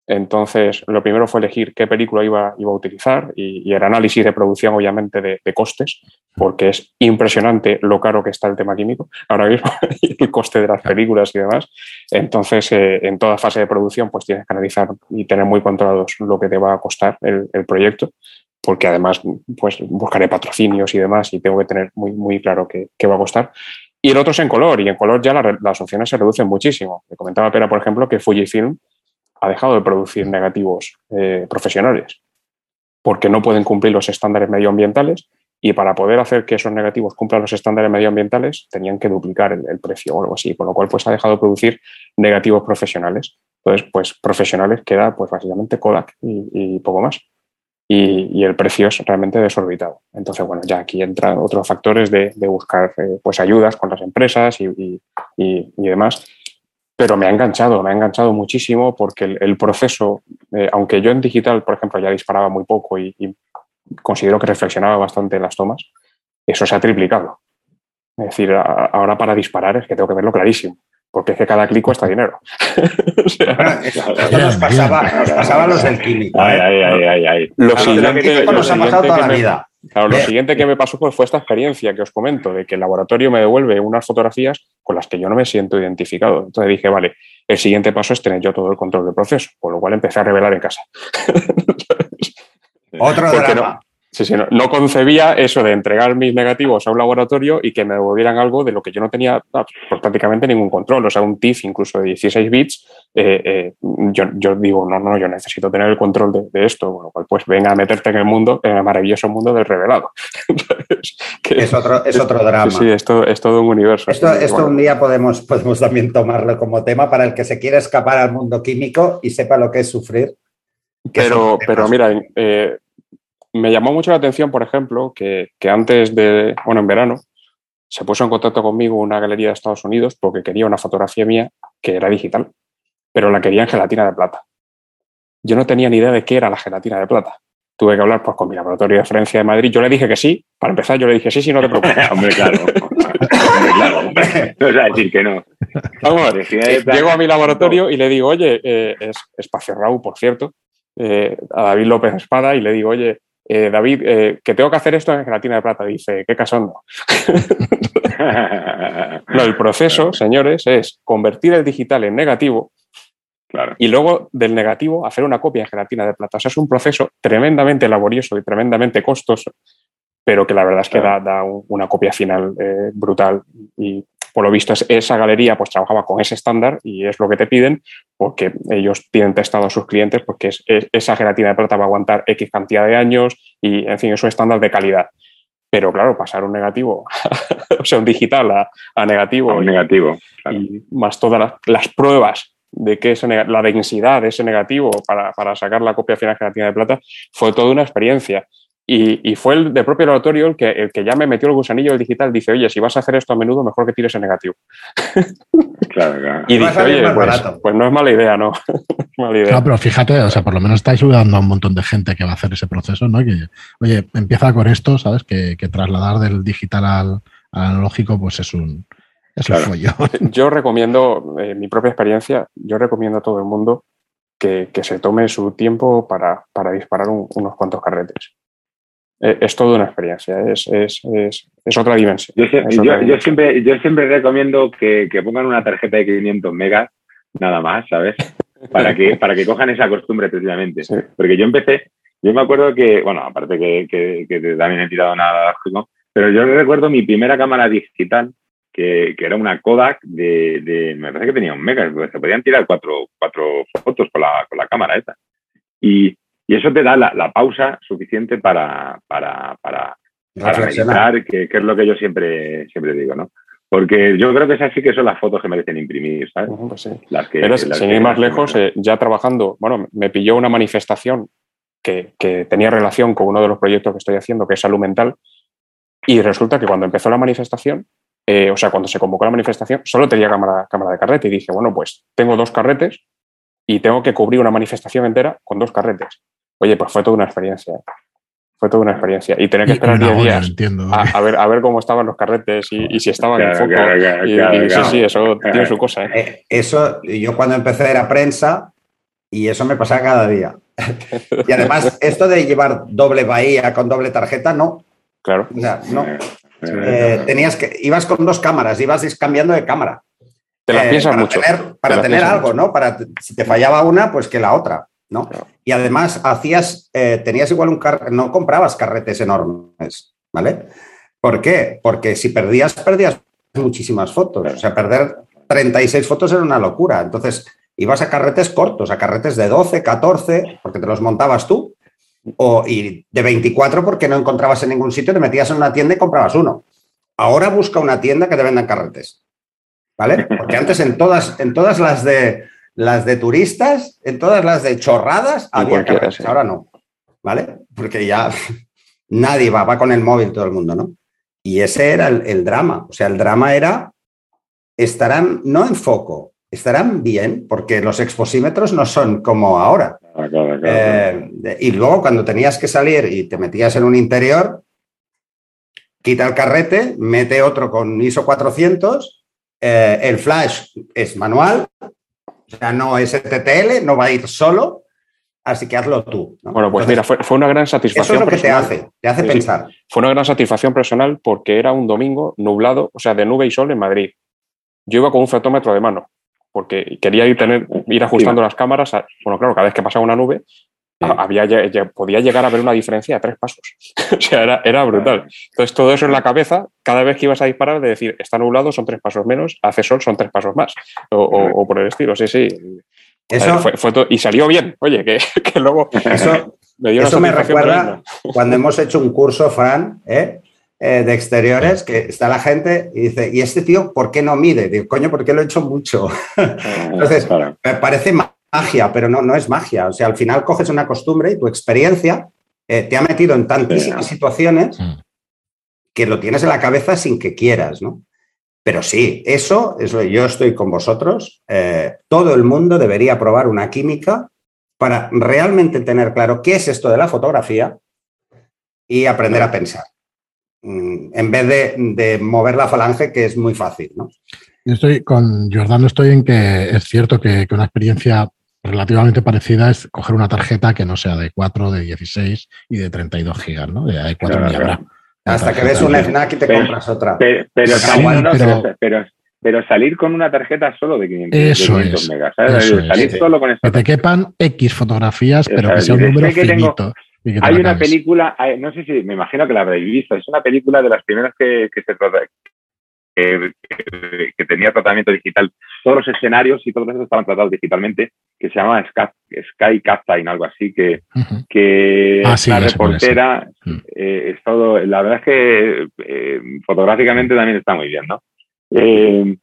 entonces, lo primero fue elegir qué película iba, iba a utilizar y, el análisis de producción, obviamente, de, costes, porque es impresionante lo caro que está el tema químico ahora mismo, el coste de las películas y demás. Entonces, eh, en toda fase de producción, pues tienes que analizar y tener muy controlados lo que te va a costar el, proyecto, porque además, pues buscaré patrocinios y demás y tengo que tener muy, muy claro qué, va a costar. Y el otro es en color, y en color ya las opciones se reducen muchísimo. Me comentaba Pera, por ejemplo, que Fujifilm ha dejado de producir negativos eh, profesionales porque no pueden cumplir los estándares medioambientales y para poder hacer que esos negativos cumplan los estándares medioambientales tenían que duplicar el, precio o algo así, con lo cual pues ha dejado de producir negativos profesionales. Entonces, pues profesionales queda pues básicamente Kodak y, poco más. Y, el precio es realmente desorbitado. Entonces, bueno, ya aquí entran otros factores de, buscar eh, pues ayudas con las empresas y, y demás pero me ha enganchado, me ha enganchado muchísimo porque el, proceso, eh, aunque yo en digital, por ejemplo, ya disparaba muy poco y, considero que reflexionaba bastante en las tomas, eso se ha triplicado. Es decir, ahora para disparar es que tengo que verlo clarísimo, porque es que cada clic cuesta dinero. esto nos pasaba, nos pasaba los del químico. Ay, ¿eh? ay, ay, ay, Lo siguiente, nos ha pasado toda la vida. Claro, lo siguiente que me pasó fue, fue esta experiencia que os comento, de que el laboratorio me devuelve unas fotografías con las que yo no me siento identificado. Entonces dije, vale, el siguiente paso es tener yo todo el control del proceso, por lo cual empecé a revelar en casa. Otro drama. Sí, sí, no, concebía eso de entregar mis negativos a un laboratorio y que me devolvieran algo de lo que yo no tenía prácticamente ningún control. O sea, un TIFF incluso de 16 bits, eh, eh, yo, digo, no, no, yo necesito tener el control de, esto. Bueno, pues, pues venga a meterte en el mundo, en el maravilloso mundo del revelado. es, otro, es otro drama. Sí, es, todo, es todo un universo. Esto, esto un día podemos, podemos también tomarlo como tema para el que se quiera escapar al mundo químico y sepa lo que es sufrir. Pero, pero mira, eh, me llamó mucho la atención, por ejemplo, que, antes de, bueno, en verano, se puso en contacto conmigo una galería de Estados Unidos porque quería una fotografía mía que era digital, pero la quería en gelatina de plata. Yo no tenía ni idea de qué era la gelatina de plata. Tuve que hablar pues, con mi laboratorio de referencia de Madrid. Yo le dije que sí. Para empezar, yo le dije sí, sí, no te preocupes. hombre, claro. claro. No es decir que no. Vamos, llego a mi laboratorio y le digo, oye, eh, es Espacio Raúl, por cierto, eh, a David López Espada, y le digo, oye, eh, David, eh, que tengo que hacer esto en gelatina de plata. Dice, qué casondo. no, el proceso, señores, es convertir el digital en negativo y luego del negativo hacer una copia en gelatina de plata. O sea, es un proceso tremendamente laborioso y tremendamente costoso, pero que la verdad es que da, una copia final eh, brutal y por lo visto, esa galería pues trabajaba con ese estándar y es lo que te piden porque ellos tienen testado a sus clientes porque esa gelatina de plata va a aguantar X cantidad de años y, en fin, es un estándar de calidad. Pero claro, pasar un negativo, o sea, un digital a, negativo. un negativo. Y más todas las, pruebas de que la densidad de ese negativo para, para sacar la copia final de gelatina de plata fue toda una experiencia. Y, fue el de propio laboratorio el que, el que ya me metió el gusanillo del digital. Dice, oye, si vas a hacer esto a menudo, mejor que tires en negativo. Claro, claro. Y dice, oye, pues, pues, no es mala idea, ¿no? mala idea. Pero fíjate, o sea, por lo menos estáis ayudando a un montón de gente que va a hacer ese proceso, ¿no? Que, oye, empieza con esto, ¿sabes? Que, trasladar del digital al, analógico, pues es un, es Yo recomiendo, en mi propia experiencia, yo recomiendo a todo el mundo que, se tome su tiempo para, disparar unos cuantos carretes. Eh, es toda una experiencia, es, otra dimensión. Yo, siempre, yo siempre recomiendo que, pongan una tarjeta de 500 megas, nada más, ¿sabes? Para que, para que cojan esa costumbre precisamente. Porque yo empecé, yo me acuerdo que, bueno, aparte que, que, también he tirado nada pero yo recuerdo mi primera cámara digital, que, era una Kodak de, me parece que tenía un mega, se podían tirar cuatro, cuatro fotos con la, con la cámara esa. Y, y eso te da la, pausa suficiente para, para, para, meditar, que, es lo que yo siempre, siempre digo, ¿no? Porque yo creo que esas sí que son las fotos que merecen imprimir, ¿sabes? Pues las que, Pero sin ir más lejos, eh, ya trabajando, bueno, me pilló una manifestación que, tenía relación con uno de los proyectos que estoy haciendo, que es salud mental, y resulta que cuando empezó la manifestación, eh, o sea, cuando se convocó la manifestación, solo tenía cámara, cámara de carrete y dije, bueno, pues tengo dos carretes y tengo que cubrir una manifestación entera con dos carretes. Oye, pues fue toda una experiencia. Fue toda una experiencia. Y tener que esperar 10 días a, ver, a ver cómo estaban los carretes y, si estaban en foco. y, sí, sí, eso tiene su cosa. ¿eh? Eh, eso, yo cuando empecé era prensa y eso me pasaba cada día. y además, esto de llevar doble bahía con doble tarjeta, no. Claro. O sea, no. Eh, tenías que, ibas con dos cámaras, ibas cambiando de cámara. Te las piensas mucho. para tener algo, ¿no? Para si te fallaba una, pues que la otra. ¿No? Y además hacías, eh, tenías igual un carrete, no comprabas carretes enormes, ¿vale? ¿Por qué? Porque si perdías, perdías muchísimas fotos. O sea, perder 36 fotos era una locura. Entonces, ibas a carretes cortos, a carretes de 12, 14, porque te los montabas tú, o, y de 24 porque no encontrabas en ningún sitio, te metías en una tienda y comprabas uno. Ahora busca una tienda que te vendan carretes, ¿vale? Porque antes en todas, en todas las de las de turistas, en todas las de chorradas, había carretes. Ahora no, ¿vale? Porque ya nadie va, va con el móvil todo el mundo, ¿no? Y ese era el, drama. O sea, el drama era, estarán no en foco, estarán bien, porque los exposímetros no son como ahora. Ah, eh, y luego cuando tenías que salir y te metías en un interior, quita el carrete, mete otro con ISO 400, eh, el flash es manual, o sea, no es TTL, no va a ir solo, así que hazlo tú. Bueno, pues mira, fue, una gran satisfacción. Eso es lo que te hace, te hace pensar. Fue una gran satisfacción personal porque era un domingo nublado, o sea, de nube y sol en Madrid. Yo iba con un fotómetro de mano porque quería ir, tener, ir ajustando las cámaras. bueno, claro, cada vez que pasaba una nube, había, podía llegar a haber una diferencia de tres pasos. o sea, era, brutal. Entonces, todo eso en la cabeza, cada vez que ibas a disparar, de decir, está nublado, son tres pasos menos, hace sol, son tres pasos más. O, por el estilo, sí, sí. Eso, y salió bien. Oye, que, luego eso, me, dio eso me recuerda cuando hemos hecho un curso, Fran, ¿eh? Eh, de exteriores, que está la gente y dice, ¿y este tío por qué no mide? Digo, coño, porque lo he hecho mucho. Entonces, me parece magia, pero no, no es magia. O sea, al final coges una costumbre y tu experiencia eh, te ha metido en tantísimas situaciones mm. que lo tienes en la cabeza sin que quieras, ¿no? Pero sí, eso es lo yo estoy con vosotros. Eh, todo el mundo debería probar una química para realmente tener claro qué es esto de la fotografía y aprender a pensar. Mm, en vez de, mover la falange, que es muy fácil, ¿no? Yo estoy con Jordano, estoy en que es cierto que, una experiencia relativamente parecida es coger una tarjeta que no sea de 4, de 16 y de 32 gigas, ¿no? De 4 hasta que ves un FNAC y te compras otra. Pero, salir, con una tarjeta solo de 500, megas. salir solo con esta. Que te quepan X fotografías, pero que sea un número finito. hay una película, no sé si, me imagino que la habréis visto, es una película de las primeras que, que se, que, tenía tratamiento digital. Todos los escenarios y todos esos estaban tratados digitalmente, que se llama Sky, Captain, algo así, que, que ah, la reportera mm. eh, es todo, la verdad es que eh, fotográficamente también está muy bien, ¿no? Eh,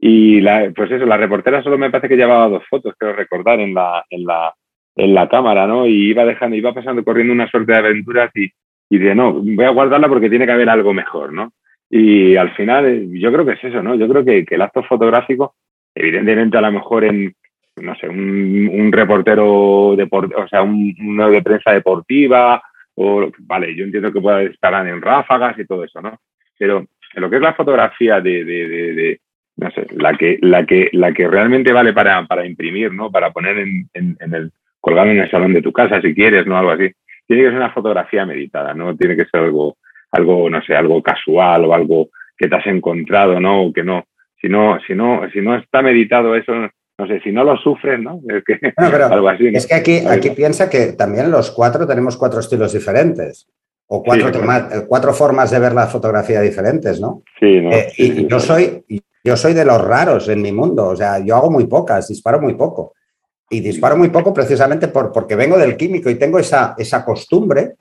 y la, pues eso, la reportera solo me parece que llevaba dos fotos, creo recordar, en la, en la, en la cámara, ¿no? Y iba dejando, iba pasando corriendo una suerte de aventuras y, y de no, voy a guardarla porque tiene que haber algo mejor, ¿no? Y al final, yo creo que es eso, ¿no? Yo creo que, el acto fotográfico, evidentemente a lo mejor en, no sé, un, reportero, deportivo, o sea, un, de prensa deportiva, o, vale, yo entiendo que pueda estar en ráfagas y todo eso, ¿no? Pero en lo que es la fotografía de, de, de, no sé, la que, la que, la que realmente vale para, para imprimir, ¿no? Para poner en, en, el, colgado en el salón de tu casa, si quieres, ¿no? Algo así. Tiene que ser una fotografía meditada, ¿no? Tiene que ser algo, algo, no sé, algo casual o algo que te has encontrado, ¿no? O que no. Si no, si no, si no está meditado eso, no sé, si no lo sufres, ¿no? Es que, algo así, Es que aquí, aquí piensa que también los cuatro tenemos cuatro estilos diferentes. O cuatro, cuatro formas de ver la fotografía diferentes, ¿no? Sí, no, eh, y yo soy, yo soy de los raros en mi mundo. O sea, yo hago muy pocas, disparo muy poco. Y disparo muy poco precisamente por, porque vengo del químico y tengo esa, esa costumbre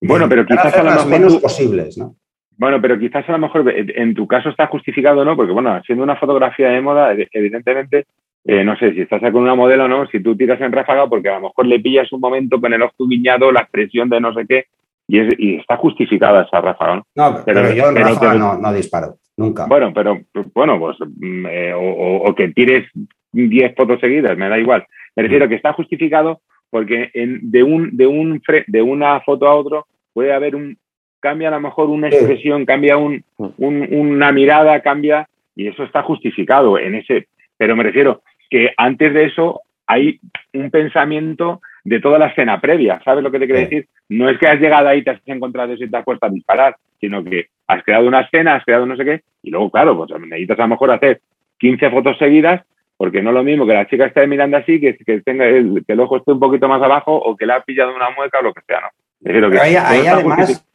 bueno, pero quizás a lo mejor. menos posibles, ¿no? Bueno, pero quizás a lo mejor en tu caso está justificado, ¿no? Porque, bueno, siendo una fotografía de moda, evidentemente, eh, no sé si estás con una modelo o no, si tú tiras en ráfaga, porque a lo mejor le pillas un momento con el ojo guiñado, la expresión de no sé qué, y, está justificada esa ráfaga, ¿no? No, pero, yo en ráfaga no, disparo, nunca. Bueno, pero, bueno, pues, mm, eh, o, que tires 10 fotos seguidas, me da igual. Me refiero que está justificado porque en, de, un, de, un, de una foto a otro puede haber un, cambia a lo mejor una expresión, cambia un, una mirada, cambia, y eso está justificado en ese, pero me refiero que antes de eso hay un pensamiento de toda la escena previa, ¿sabes lo que te quiero decir? No es que has llegado ahí, te has encontrado eso y te has puesto a disparar, sino que has creado una escena, has creado no sé qué, y luego, claro, pues necesitas a lo mejor hacer 15 fotos seguidas porque no es lo mismo que la chica esté mirando así, que, que, tenga el, que el ojo esté un poquito más abajo o que la ha pillado una mueca o lo que sea, ¿no? Que ahí, además,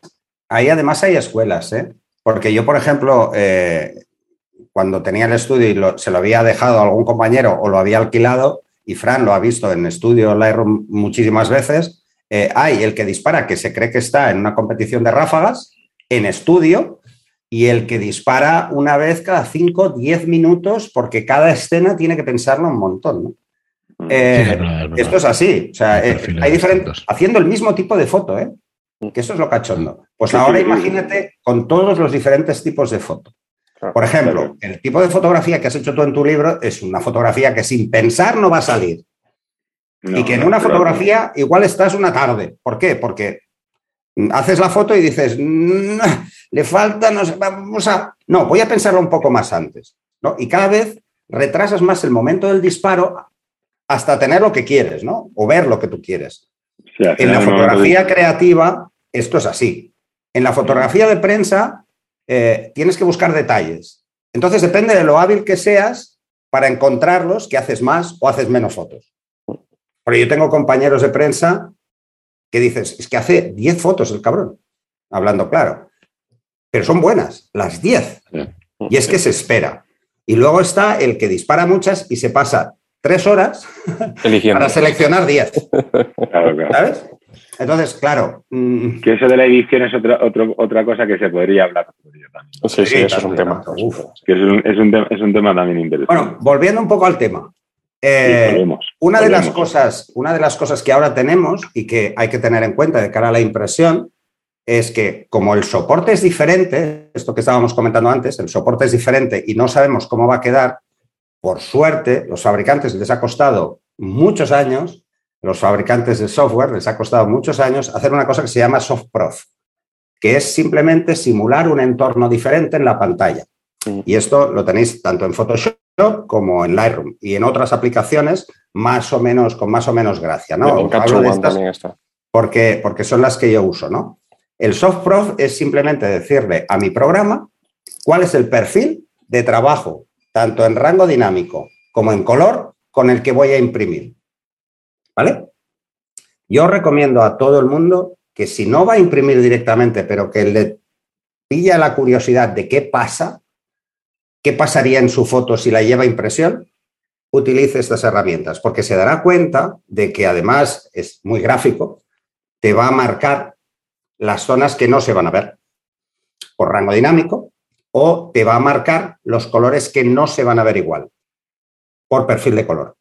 ahí, además, hay escuelas, ¿eh? Porque yo, por ejemplo, eh, cuando tenía el estudio y se lo había dejado a algún compañero o lo había alquilado, y Fran lo ha visto en estudio Lightroom muchísimas veces, eh, hay el que dispara que se cree que está en una competición de ráfagas en estudio y el que dispara una vez cada 5, 10 minutos, porque cada escena tiene que pensarlo un montón. ¿no? Mm. Eh, esto es así, o sea, eh, hay diferentes, haciendo el mismo tipo de foto, ¿eh? que eso es lo cachondo. Pues ahora imagínate con todos los diferentes tipos de foto. Por ejemplo, el tipo de fotografía que has hecho tú en tu libro es una fotografía que sin pensar no va a salir. y que en una fotografía igual estás una tarde. ¿Por qué? Porque haces la foto y dices, le falta, no sé, vamos a... No, voy a pensarlo un poco más antes. ¿no? Y cada vez retrasas más el momento del disparo hasta tener lo que quieres, ¿no? O ver lo que tú quieres. en la fotografía creativa, esto es así. En la fotografía de prensa, eh, tienes que buscar detalles. Entonces, depende de lo hábil que seas para encontrarlos, que haces más o haces menos fotos. Porque yo tengo compañeros de prensa que dices, es que hace 10 fotos el cabrón, hablando claro. Pero son buenas, las 10. Y es que se espera. Y luego está el que dispara muchas y se pasa tres horas para seleccionar 10. ¿Sabes? Entonces, claro. Mm, que eso de la edición es otra, otra cosa que se podría hablar. Sí, sí, eso es un tema. es un, tema también interesante. Bueno, volviendo un poco al tema. Eh, una, de las cosas, una de las cosas que ahora tenemos y que hay que tener en cuenta de cara a la impresión es que como el soporte es diferente, esto que estábamos comentando antes, el soporte es diferente y no sabemos cómo va a quedar, por suerte, los fabricantes les ha costado muchos años, los fabricantes de software les ha costado muchos años hacer una cosa que se llama SoftProf, que es simplemente simular un entorno diferente en la pantalla. Y esto lo tenéis tanto en Photoshop como en Lightroom y en otras aplicaciones más o menos con más o menos gracia, ¿no? En también está. Porque, porque son las que yo uso, ¿no? El SoftProf es simplemente decirle a mi programa cuál es el perfil de trabajo, tanto en rango dinámico como en color, con el que voy a imprimir. ¿Vale? Yo recomiendo a todo el mundo que si no va a imprimir directamente, pero que le pilla la curiosidad de qué pasa, qué pasaría en su foto si la lleva impresión, utilice estas herramientas, porque se dará cuenta de que además es muy gráfico, te va a marcar las zonas que no se van a ver por rango dinámico o te va a marcar los colores que no se van a ver igual por perfil de color.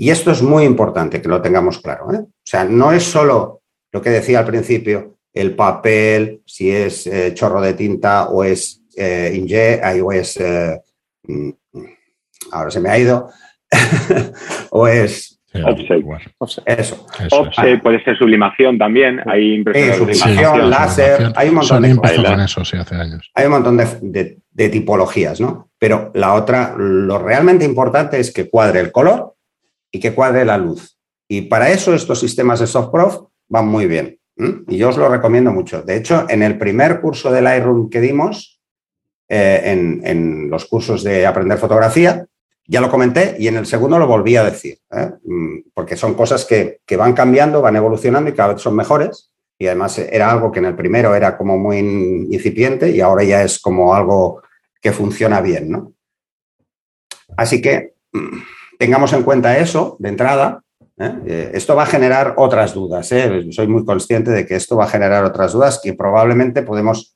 Y esto es muy importante que lo tengamos claro. ¿eh? O sea, no es solo lo que decía al principio, el papel, si es eh, chorro de tinta o es eh, o es, eh, mm, ahora se me ha ido, o es eso. puede ser sublimación también. Hay impresiones sublimación, láser, hay un montón de con eso, sí, hace años. Hay un montón de, tipologías, ¿no? Pero la otra, lo realmente importante es que cuadre el color y que cuadre la luz. Y para eso estos sistemas de SoftProf van muy bien. Y yo os lo recomiendo mucho. De hecho, en el primer curso de Lightroom que dimos, eh, en, en los cursos de aprender fotografía, ya lo comenté y en el segundo lo volví a decir, ¿eh? mm, porque son cosas que, van cambiando, van evolucionando y cada vez son mejores. Y además era algo que en el primero era como muy incipiente y ahora ya es como algo que funciona bien, ¿no? Así que mm, tengamos en cuenta eso de entrada. ¿eh? Eh, esto va a generar otras dudas. Soy muy consciente de que esto va a generar otras dudas que probablemente podemos,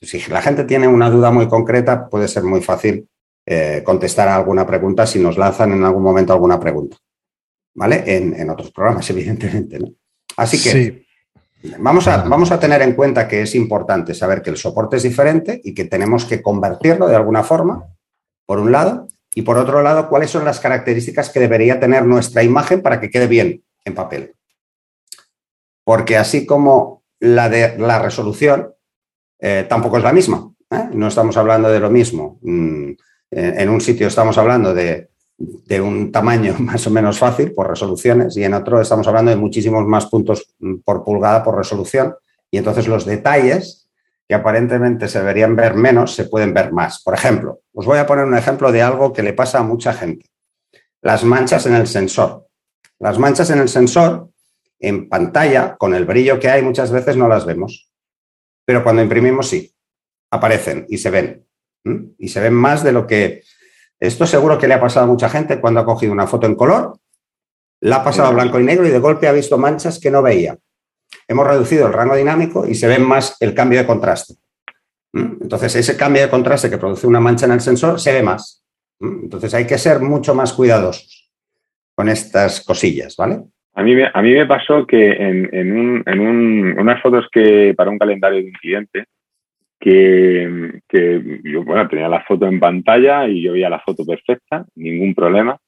si la gente tiene una duda muy concreta, puede ser muy fácil eh, contestar a alguna pregunta si nos lanzan en algún momento alguna pregunta. ¿Vale? En, otros programas, evidentemente. ¿no? Así que vamos, a, vamos a tener en cuenta que es importante saber que el soporte es diferente y que tenemos que convertirlo de alguna forma, por un lado, y por otro lado, cuáles son las características que debería tener nuestra imagen para que quede bien en papel. Porque así como la de la resolución eh, tampoco es la misma. ¿eh? No estamos hablando de lo mismo. Mm, en un sitio estamos hablando de, un tamaño más o menos fácil por resoluciones y en otro estamos hablando de muchísimos más puntos por pulgada por resolución y entonces los detalles que aparentemente se deberían ver menos se pueden ver más. Por ejemplo, os voy a poner un ejemplo de algo que le pasa a mucha gente. Las manchas en el sensor. Las manchas en el sensor en pantalla, con el brillo que hay, muchas veces no las vemos. Pero cuando imprimimos sí, aparecen y se ven. Y se ven más de lo que... Esto seguro que le ha pasado a mucha gente cuando ha cogido una foto en color, la ha pasado a blanco y negro y de golpe ha visto manchas que no veía. Hemos reducido el rango dinámico y se ve más el cambio de contraste. Entonces, ese cambio de contraste que produce una mancha en el sensor se ve más. Entonces, hay que ser mucho más cuidadosos con estas cosillas, ¿vale? A mí, me, a mí me pasó que en, unas fotos que para un calendario de un cliente, que, yo, bueno, tenía la foto en pantalla y yo veía la foto perfecta, ningún problema.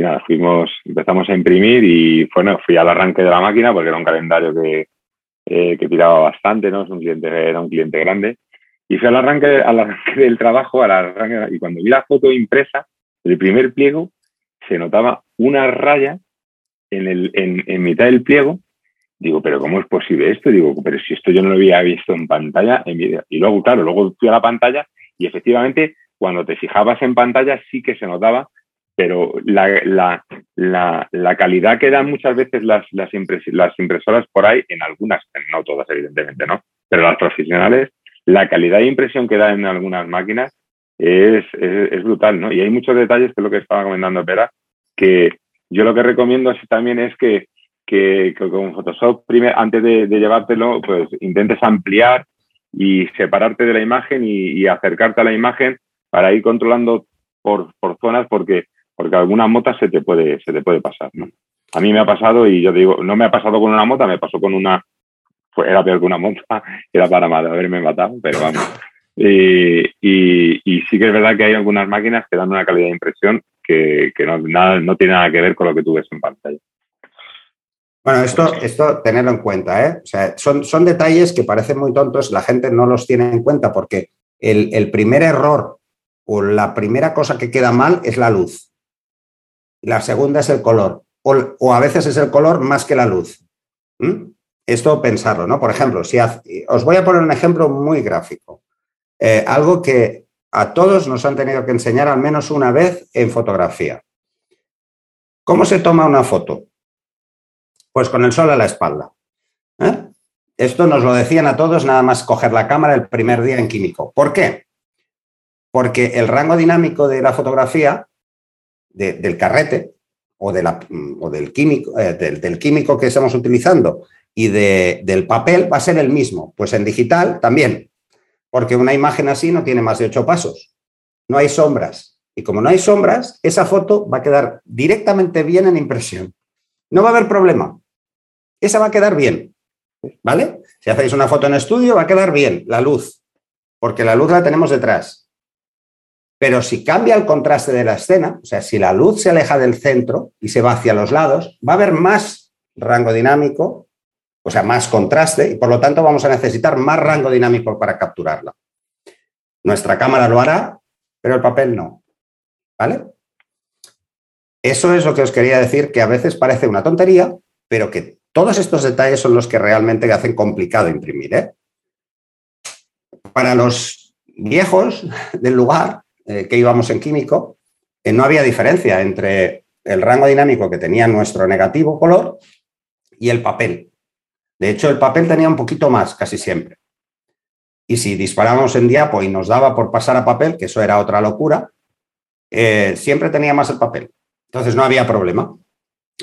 Y nada, fuimos, empezamos a imprimir y bueno, fui al arranque de la máquina porque era un calendario que, eh, que tiraba bastante, ¿no? Es un cliente, era un cliente grande. Y fui al arranque, al arranque del trabajo, al arranque, y cuando vi la foto impresa, el primer pliego, se notaba una raya en, el, en, en mitad del pliego Digo, pero ¿cómo es posible esto? Digo, pero si esto yo no lo había visto en pantalla, en video. Y luego, claro, luego fui a la pantalla y efectivamente cuando te fijabas en pantalla sí que se notaba, pero la, calidad que dan muchas veces las, las, impresoras por ahí, en algunas, no todas evidentemente, ¿no? Pero las profesionales, la calidad de impresión que dan en algunas máquinas es, brutal, ¿no? Y hay muchos detalles, que es lo que estaba comentando Pera, que yo lo que recomiendo también es que, con Photoshop, antes de, llevártelo, pues intentes ampliar y separarte de la imagen y, acercarte a la imagen para ir controlando por, por zonas porque, porque alguna mota se te puede, se te puede pasar. ¿no? A mí me ha pasado y yo digo, no me ha pasado con una mota, me pasó con una, era peor que una mota, era para haberme matado, pero vamos. Y, y, sí que es verdad que hay algunas máquinas que dan una calidad de impresión que, que no, nada, no tiene nada que ver con lo que tú ves en pantalla. Bueno, esto, esto tenerlo en cuenta, ¿eh? O sea, son, son detalles que parecen muy tontos, la gente no los tiene en cuenta porque el, el primer error o la primera cosa que queda mal es la luz. La segunda es el color. O, a veces es el color más que la luz. Esto pensarlo, ¿no? Por ejemplo, si os voy a poner un ejemplo muy gráfico. Eh, algo que a todos nos han tenido que enseñar al menos una vez en fotografía. ¿Cómo se toma una foto? Pues con el sol a la espalda. ¿eh? Esto nos lo decían a todos nada más coger la cámara el primer día en químico. ¿Por qué? Porque el rango dinámico de la fotografía, del carrete o, del, químico, eh, del, químico que estamos utilizando y del papel va a ser el mismo. Pues en digital también, porque una imagen así no tiene más de ocho pasos. No hay sombras. Y como no hay sombras, esa foto va a quedar directamente bien en impresión. No va a haber problema. Esa va a quedar bien. ¿Vale? Si hacéis una foto en estudio, va a quedar bien la luz, porque la luz la tenemos detrás. Pero si cambia el contraste de la escena, o sea, si la luz se aleja del centro y se va hacia los lados, va a haber más rango dinámico, o sea, más contraste, y por lo tanto vamos a necesitar más rango dinámico para capturarla. Nuestra cámara lo hará, pero el papel no. ¿Vale? Eso es lo que os quería decir, que a veces parece una tontería, pero que todos estos detalles son los que realmente hacen complicado imprimir. ¿eh? Para los viejos del lugar eh, que íbamos en químico, eh, no había diferencia entre el rango dinámico que tenía nuestro negativo color y el papel. De hecho, el papel tenía un poquito más casi siempre. Y si disparábamos en diapo y nos daba por pasar a papel, que eso era otra locura, siempre tenía más el papel. Entonces no había problema.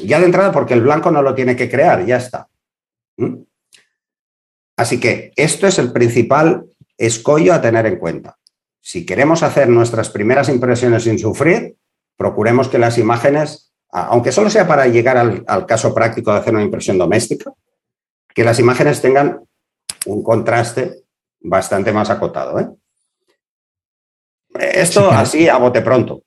Ya de entrada porque el blanco no lo tiene que crear, ya está. ¿Mm? Así que esto es el principal escollo a tener en cuenta. Si queremos hacer nuestras primeras impresiones sin sufrir, procuremos que las imágenes, aunque solo sea para llegar al, caso práctico de hacer una impresión doméstica, que las imágenes tengan un contraste bastante más acotado. ¿eh? Esto así a bote pronto.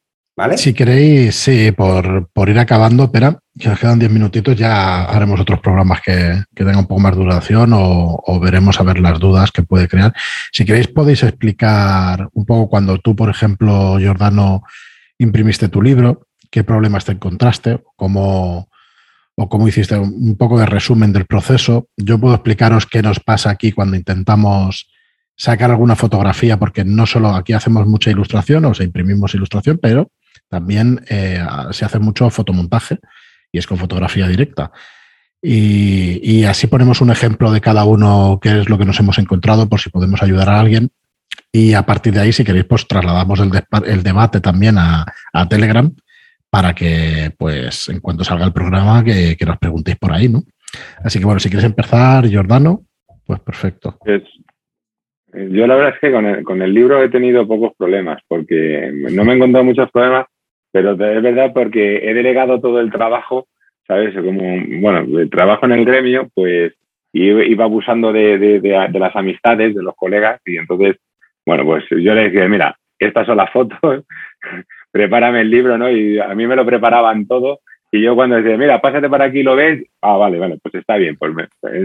Si queréis, sí, por, ir acabando, pero que nos quedan 10 minutitos, ya haremos otros programas que, tengan un poco más duración o, veremos a ver las dudas que puede crear. Si queréis, podéis explicar un poco cuando tú, por ejemplo, Jordano, imprimiste tu libro, qué problemas te encontraste, cómo, o cómo hiciste un poco de resumen del proceso. Yo puedo explicaros qué nos pasa aquí cuando intentamos sacar alguna fotografía, porque no solo aquí hacemos mucha ilustración, o sea, imprimimos ilustración, pero también eh, se hace mucho fotomontaje y es con fotografía directa. Y, así ponemos un ejemplo de cada uno, qué es lo que nos hemos encontrado, por si podemos ayudar a alguien. Y a partir de ahí, si queréis, pues trasladamos el, debate también a, Telegram para que, pues, en cuanto salga el programa, que, nos preguntéis por ahí, ¿no? Así que, bueno, si quieres empezar, Jordano, pues perfecto. Pues, yo la verdad es que con el libro he tenido pocos problemas, porque no me he encontrado muchos problemas, pero es verdad porque he delegado todo el trabajo, ¿sabes? Como, bueno, trabajo en el gremio, pues iba abusando de, de, las amistades, de los colegas, y entonces, bueno, pues yo le decía, mira, estas son las fotos, prepárame el libro, ¿no? Y a mí me lo preparaban todo, y yo cuando decía, mira, pásate para aquí, lo ves, ah, vale, vale, pues está bien, pues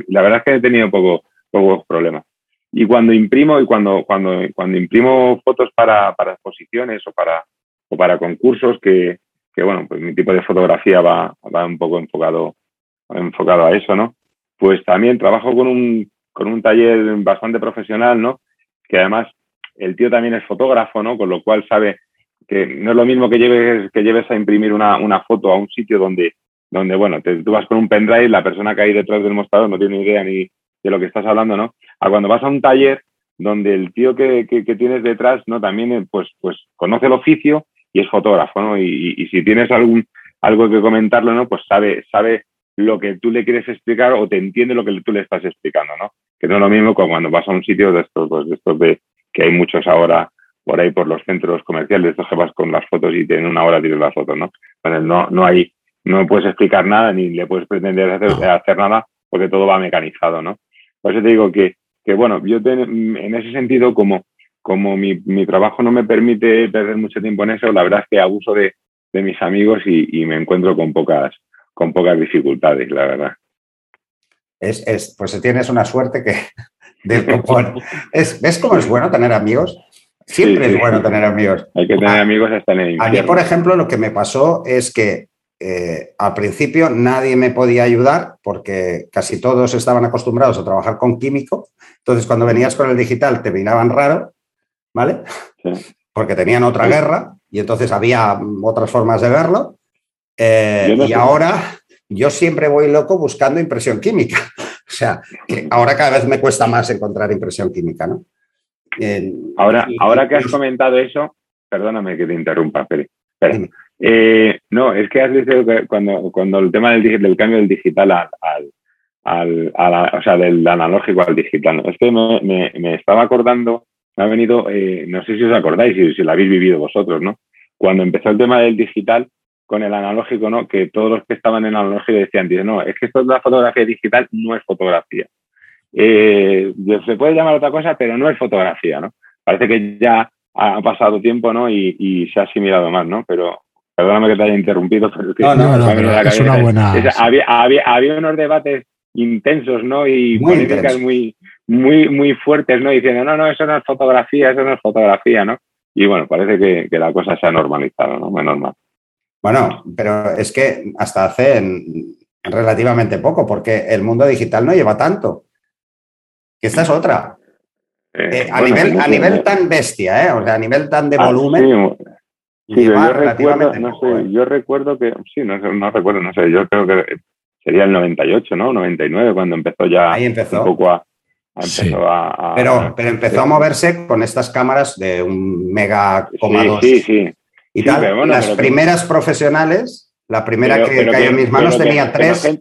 la verdad es que he tenido poco, pocos problemas. Y cuando imprimo, y cuando, cuando, cuando imprimo fotos para, para exposiciones o para, para concursos que, que, bueno, pues mi tipo de fotografía va, va un poco enfocado, enfocado a eso, ¿no? Pues también trabajo con un, con un taller bastante profesional, ¿no? Que además el tío también es fotógrafo, ¿no? Con lo cual sabe que no es lo mismo que lleves, que lleves a imprimir una, una foto a un sitio donde, donde bueno, te, tú vas con un pendrive, la persona que hay detrás del mostrador no tiene ni idea ni de lo que estás hablando, ¿no? A cuando vas a un taller donde el tío que, que, tienes detrás, ¿no? También, pues, pues conoce el oficio y es fotógrafo, ¿no? Y, y, si tienes algún, algo que comentarlo, ¿no? Pues sabe, sabe lo que tú le quieres explicar o te entiende lo que tú le estás explicando, ¿no? Que no es lo mismo como cuando vas a un sitio de estos, pues de estos de, que hay muchos ahora por ahí por los centros comerciales, estos que vas con las fotos y tienen una hora tienes las fotos, ¿no? Bueno, no, no hay, no puedes explicar nada ni le puedes pretender hacer, hacer nada porque todo va mecanizado, ¿no? Por eso te digo que, que bueno, yo en ese sentido, como, como mi, mi, trabajo no me permite perder mucho tiempo en eso, la verdad es que abuso de, de mis amigos y, y, me encuentro con pocas, con pocas dificultades, la verdad. Es, es, pues tienes una suerte que del es, ¿Ves cómo es bueno tener amigos? Siempre es bueno tener amigos. Hay que tener amigos hasta en el A mí, por ejemplo, lo que me pasó es que eh, al principio nadie me podía ayudar porque casi todos estaban acostumbrados a trabajar con químico. Entonces, cuando venías con el digital te miraban raro, ¿vale? Porque tenían otra guerra y entonces había otras formas de verlo. Eh, y ahora yo siempre voy loco buscando impresión química. O sea, que ahora cada vez me cuesta más encontrar impresión química, ¿no? ahora, ahora que has comentado eso, perdóname que te interrumpa, Pérez. Eh, no, es que has dicho que cuando, cuando el tema del, del cambio del digital al, al, o sea, del analógico al digital, es que me, me, estaba acordando, me ha venido, eh, no sé si os acordáis, si, si lo habéis vivido vosotros, ¿no? Cuando empezó el tema del digital con el analógico, ¿no? Que todos los que estaban en analógico decían, no, es que esto es la fotografía digital, no es fotografía. Eh, se puede llamar otra cosa, pero no es fotografía, ¿no? Parece que ya ha pasado tiempo, ¿no? Y, se ha asimilado más, ¿no? Pero perdóname que te haya interrumpido, pero no, no, no, es una buena... había, unos debates intensos, ¿no? Y políticas muy, muy, muy fuertes, ¿no? Diciendo, no, no, eso no es fotografía, eso no es fotografía, ¿no? Y bueno, parece que, que la cosa se ha normalizado, ¿no? Muy normal. Bueno, pero es que hasta hace relativamente poco, porque el mundo digital no lleva tanto. Que esta es otra. Eh, eh, a, nivel, a nivel tan bestia, ¿eh? O sea, a nivel tan de ah, volumen. sí, yo, recuerdo, no sé, yo recuerdo que, sí, no, no, recuerdo, no sé, yo creo que sería el 98, ¿no? 99, cuando empezó ya Ahí empezó. un poco a, a, pero, pero empezó a moverse con estas cámaras de un mega coma sí, sí, sí, Y tal. Las primeras profesionales, la primera que cayó en mis manos tenía tres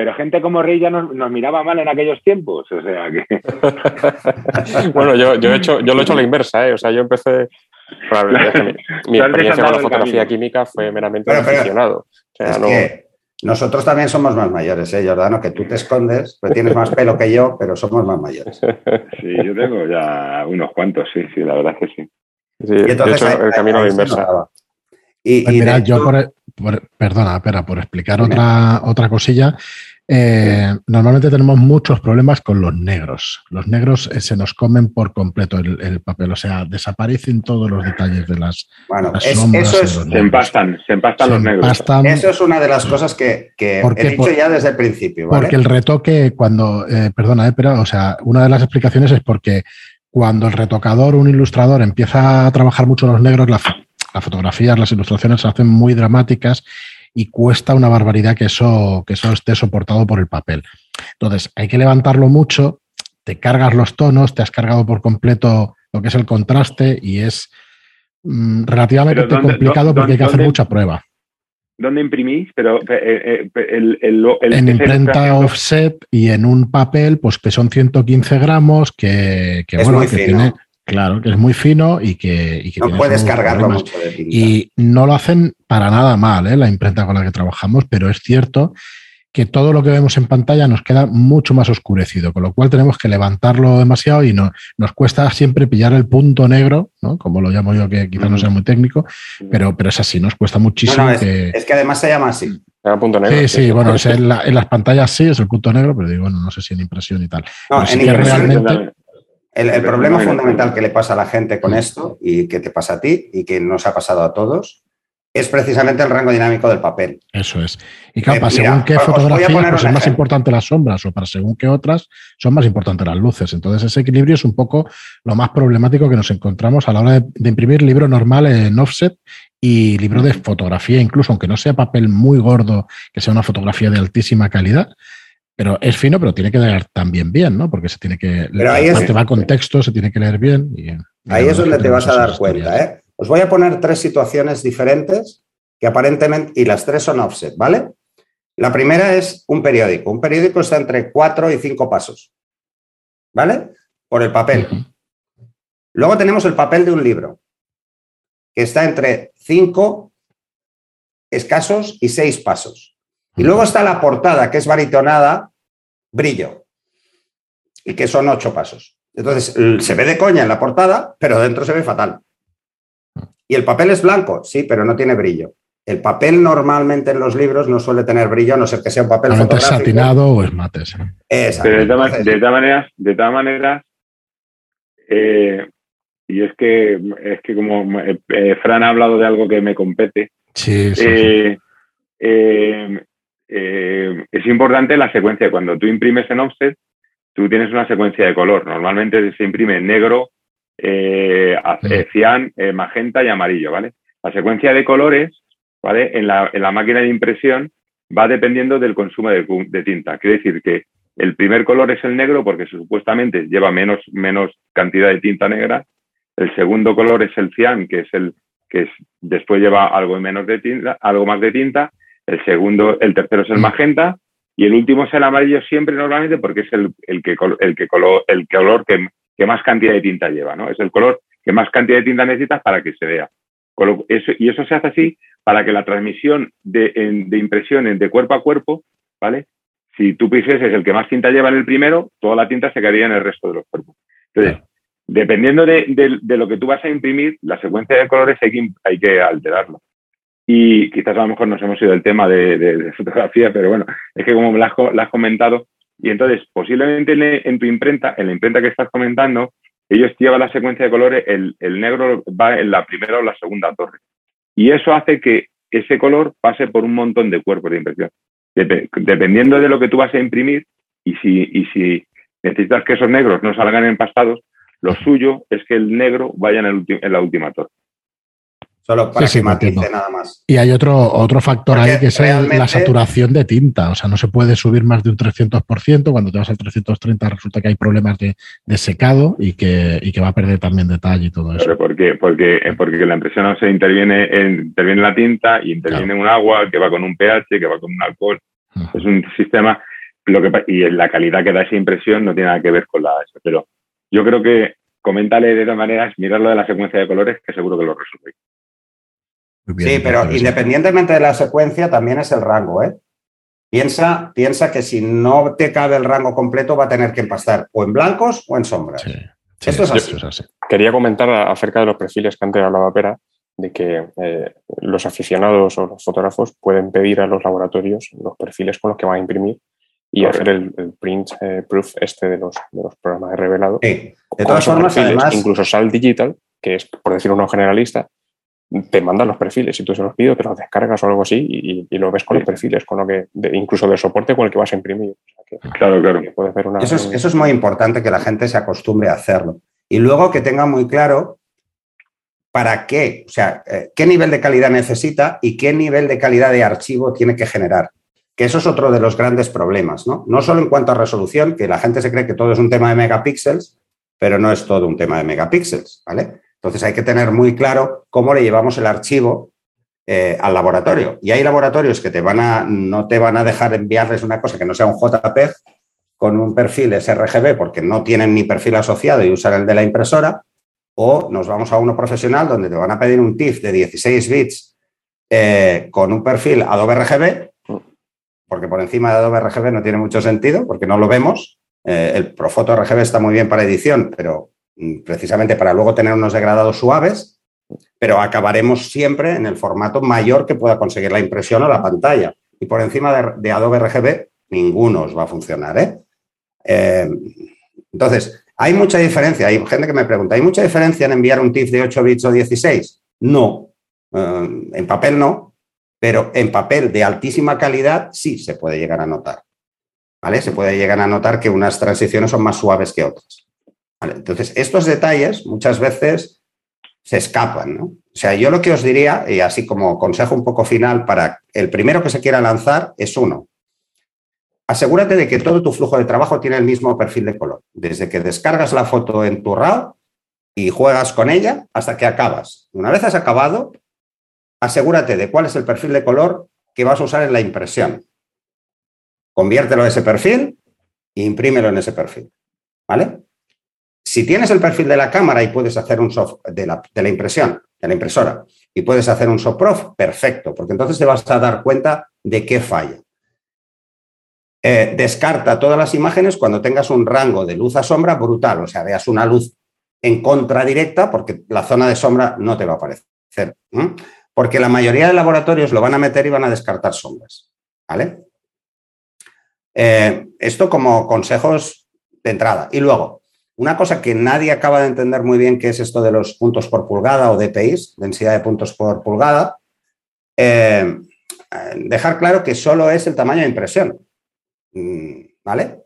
pero gente como Rey ya nos, miraba mal en aquellos tiempos, o sea que... bueno, yo, he hecho, yo lo he hecho a la inversa, ¿eh? o sea, yo empecé... mi, experiencia con la fotografía química fue meramente aficionado. Nosotros también somos más mayores, ¿eh, Jordano? Que tú te escondes, pues tienes más pelo que yo, pero somos más mayores. Sí, yo tengo ya unos cuantos, sí, sí, la verdad es que sí. sí y entonces, hecho, el camino a la inversa. Y, pues mira, yo por, perdona, espera, por explicar otra, otra cosilla, eh, normalmente tenemos muchos problemas con los negros. Los negros eh, se nos comen por completo el, papel, o sea, desaparecen todos los detalles de las, bueno, eso es, se empastan, se empastan los negros. eso es una de las cosas que, he dicho ya desde el principio. Porque el retoque, cuando, eh, perdona, pero, o sea, una de las explicaciones es porque cuando el retocador, un ilustrador, empieza a trabajar mucho los negros, las fotografías, las ilustraciones se hacen muy dramáticas y cuesta una barbaridad que eso, que eso esté soportado por el papel. Entonces, hay que levantarlo mucho, te cargas los tonos, te has cargado por completo lo que es el contraste y es mm, relativamente complicado porque hay que hacer mucha prueba. ¿Dónde imprimís? Pero eh, eh, en imprenta offset y en un papel, pues que son 115 gramos, que, bueno, que tiene Claro, que es muy fino y que... no puedes cargarlo mucho Y no lo hacen para nada mal, ¿eh? la imprenta con la que trabajamos, pero es cierto que todo lo que vemos en pantalla nos queda mucho más oscurecido, con lo cual tenemos que levantarlo demasiado y no, nos cuesta siempre pillar el punto negro, ¿no? como lo llamo yo, que quizás no sea muy técnico, pero, pero es así, nos cuesta muchísimo. es, que... es, que... además se llama así. Punto negro, sí, sí, bueno, en, las pantallas sí, es el punto negro, pero digo, bueno, no sé si en impresión y tal. No, en realmente... El, problema fundamental que le pasa a la gente con esto y que te pasa a ti y que nos ha pasado a todos es precisamente el rango dinámico del papel. Eso es. Y claro, para según qué fotografía pues es más importante las sombras o para según qué otras son más importantes las luces. Entonces ese equilibrio es un poco lo más problemático que nos encontramos a la hora de, imprimir libro normal en offset y libro de fotografía, incluso aunque no sea papel muy gordo, que sea una fotografía de altísima calidad. Pero es fino, pero tiene que leer también bien, ¿no? Porque se tiene que. Pero ahí es, va con texto, se tiene que leer bien. ahí es donde te vas a dar cuenta, ¿eh? Os voy a poner tres situaciones diferentes que aparentemente, y las tres son offset, ¿vale? La primera es un periódico. Un periódico está entre cuatro y cinco pasos, ¿vale? Por el papel. Luego tenemos el papel de un libro, que está entre cinco escasos y seis pasos. Y luego está la portada, que es baritonada, brillo, y que son ocho pasos. Entonces, se ve de coña en la portada, pero dentro se ve fatal. Y el papel es blanco, sí, pero no tiene brillo. El papel normalmente en los libros no suele tener brillo, a no ser que sea un papel fotográfico. satinado o es mate. de, todas maneras, de todas maneras eh, y es que, es que como eh, eh, Fran ha hablado de algo que me compete, sí, es importante la secuencia. Cuando tú imprimes en offset, tú tienes una secuencia de color. Normalmente se imprime negro, eh, eh, cian, eh, magenta y amarillo, ¿vale? La secuencia de colores, ¿vale? En la, en la máquina de impresión va dependiendo del consumo de, tinta. Quiere decir que el primer color es el negro porque supuestamente lleva menos, menos cantidad de tinta negra. El segundo color es el cian, que es el que después lleva algo menos de tinta, algo más de tinta. El segundo, el tercero es el mm. magenta y el último es el amarillo siempre normalmente porque es el, el que el que color, el color que que más cantidad de tinta lleva, ¿no? Es el color que más cantidad de tinta necesitas para que se vea. y eso se hace así para que la transmisión de, impresiones de cuerpo a cuerpo, ¿vale? Si tú pises es el que más tinta lleva en el primero, toda la tinta se quedaría en el resto de los cuerpos. Entonces, dependiendo de, lo que tú vas a imprimir, la secuencia de colores hay que, hay que alterarla. Y quizás a lo mejor nos hemos ido del tema de, fotografía, pero bueno, es que como me lo has comentado, y entonces, posiblemente en, tu imprenta, en la imprenta que estás comentando, ellos llevan la secuencia de colores, el, negro va en la primera o la segunda torre. Y eso hace que ese color pase por un montón de cuerpos de impresión. dependiendo de lo que tú vas a imprimir y si, y si necesitas que esos negros no salgan empastados, lo suyo es que el negro vaya en la última torre. Solo para que matice nada más. Y hay otro, otro factor ahí que es la saturación de tinta. O sea, no se puede subir más de un 300%. Cuando te vas al 330 resulta que hay problemas de, secado y que, y que, va a perder también detalle y todo eso. Pero ¿por qué? Porque, eh, porque la impresión no se interviene en, interviene la tinta y interviene un agua que va con un pH, que va con un alcohol. Es un sistema lo que, y la calidad que da esa impresión no tiene nada que ver con la... Pero yo creo que coméntale de todas maneras, mirarlo de la secuencia de colores, que seguro que lo sí, pero independientemente de la secuencia, también es el rango, ¿eh? Piensa, piensa que si no te cabe el rango completo, va a tener que empastar o en blancos o en sombras. Esto es así. Quería comentar acerca de los perfiles que antes hablaba Pera, de que eh, los aficionados o los fotógrafos pueden pedir a los laboratorios los perfiles con los que van a imprimir y hacer el, print eh, proof este de los, programas de revelado. De todas formas, además... Incluso Sal Digital, que es, por decir uno generalista, te mandan los perfiles. Si tú se los pido, te los descargas o algo así y, lo ves con los perfiles, con lo que, incluso del soporte con el que vas a imprimir. claro, claro. eso, es, eso es muy importante que la gente se acostumbre a hacerlo. Y luego que tenga muy claro para qué, o sea, eh, qué nivel de calidad necesita y qué nivel de calidad de archivo tiene que generar. Que eso es otro de los grandes problemas, ¿no? No solo en cuanto a resolución, que la gente se cree que todo es un tema de megapíxeles, pero no es todo un tema de megapíxeles, ¿vale? Entonces hay que tener muy claro cómo le llevamos el archivo eh, al laboratorio. Y hay laboratorios que te van a, no te van a dejar enviarles una cosa que no sea un JPEG con un perfil sRGB porque no tienen ni perfil asociado y usan el de la impresora. O nos vamos a uno profesional donde te van a pedir un TIFF de 16 bits eh, con un perfil Adobe RGB, porque por encima de Adobe RGB no tiene mucho sentido porque no lo vemos. Eh, el Profoto RGB está muy bien para edición, pero precisamente para luego tener unos degradados suaves, pero acabaremos siempre en el formato mayor que pueda conseguir la impresión o la pantalla. Y por encima de, Adobe RGB, ninguno os va a funcionar. ¿eh? Eh, entonces, hay mucha diferencia. Hay gente que me pregunta, ¿hay mucha diferencia en enviar un TIFF de 8 bits o 16? No, Eh, en papel no, pero en papel de altísima calidad sí se puede llegar a notar. ¿Vale? Se puede llegar a notar que unas transiciones son más suaves que otras. Entonces, estos detalles muchas veces se escapan. O sea, yo lo que os diría, y así como consejo un poco final para el primero que se quiera lanzar, es uno. Asegúrate de que todo tu flujo de trabajo tiene el mismo perfil de color. Desde que descargas la foto en tu RAW y juegas con ella hasta que acabas. Una vez has acabado, asegúrate de cuál es el perfil de color que vas a usar en la impresión. Conviértelo a ese perfil e imprímelo en ese perfil. ¿Vale? Si tienes el perfil de la cámara y puedes hacer un soft de la, impresión, de la impresora, y puedes hacer un soft perfecto, porque entonces te vas a dar cuenta de qué falla. Eh, descarta todas las imágenes cuando tengas un rango de luz a sombra brutal, o sea, veas una luz en contra directa, porque la zona de sombra no te va a aparecer. Porque la mayoría de laboratorios lo van a meter y van a descartar sombras. Eh, esto como consejos de entrada. Y luego, una cosa que nadie acaba de entender muy bien, que es esto de los puntos por pulgada o DPIs, densidad de puntos por pulgada, eh, dejar claro que solo es el tamaño de impresión. Mm, ¿Vale?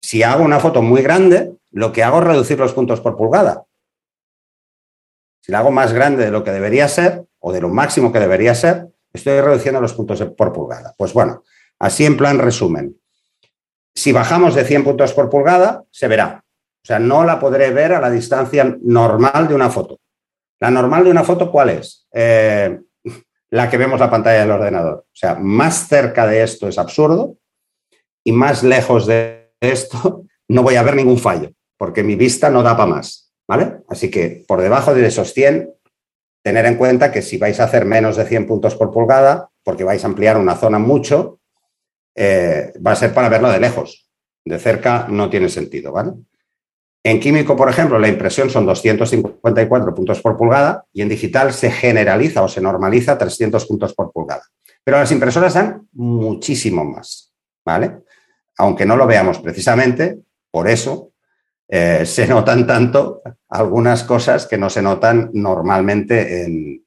Si hago una foto muy grande, lo que hago es reducir los puntos por pulgada. Si la hago más grande de lo que debería ser, o de lo máximo que debería ser, estoy reduciendo los puntos por pulgada. Pues bueno, así en plan resumen. Si bajamos de 100 puntos por pulgada, se verá. O sea, no la podré ver a la distancia normal de una foto. La normal de una foto, ¿cuál es? Eh, la que vemos la pantalla del ordenador. O sea, más cerca de esto es absurdo y más lejos de esto no voy a ver ningún fallo, porque mi vista no da para más. ¿Vale? Así que por debajo de esos 100, tener en cuenta que si vais a hacer menos de 100 puntos por pulgada, porque vais a ampliar una zona mucho, eh, va a ser para verlo de lejos. De cerca no tiene sentido, ¿vale? En químico, por ejemplo, la impresión son 254 puntos por pulgada y en digital se generaliza o se normaliza 300 puntos por pulgada. Pero las impresoras dan muchísimo más, ¿vale? Aunque no lo veamos precisamente, por eso eh, se notan tanto algunas cosas que no se notan normalmente en,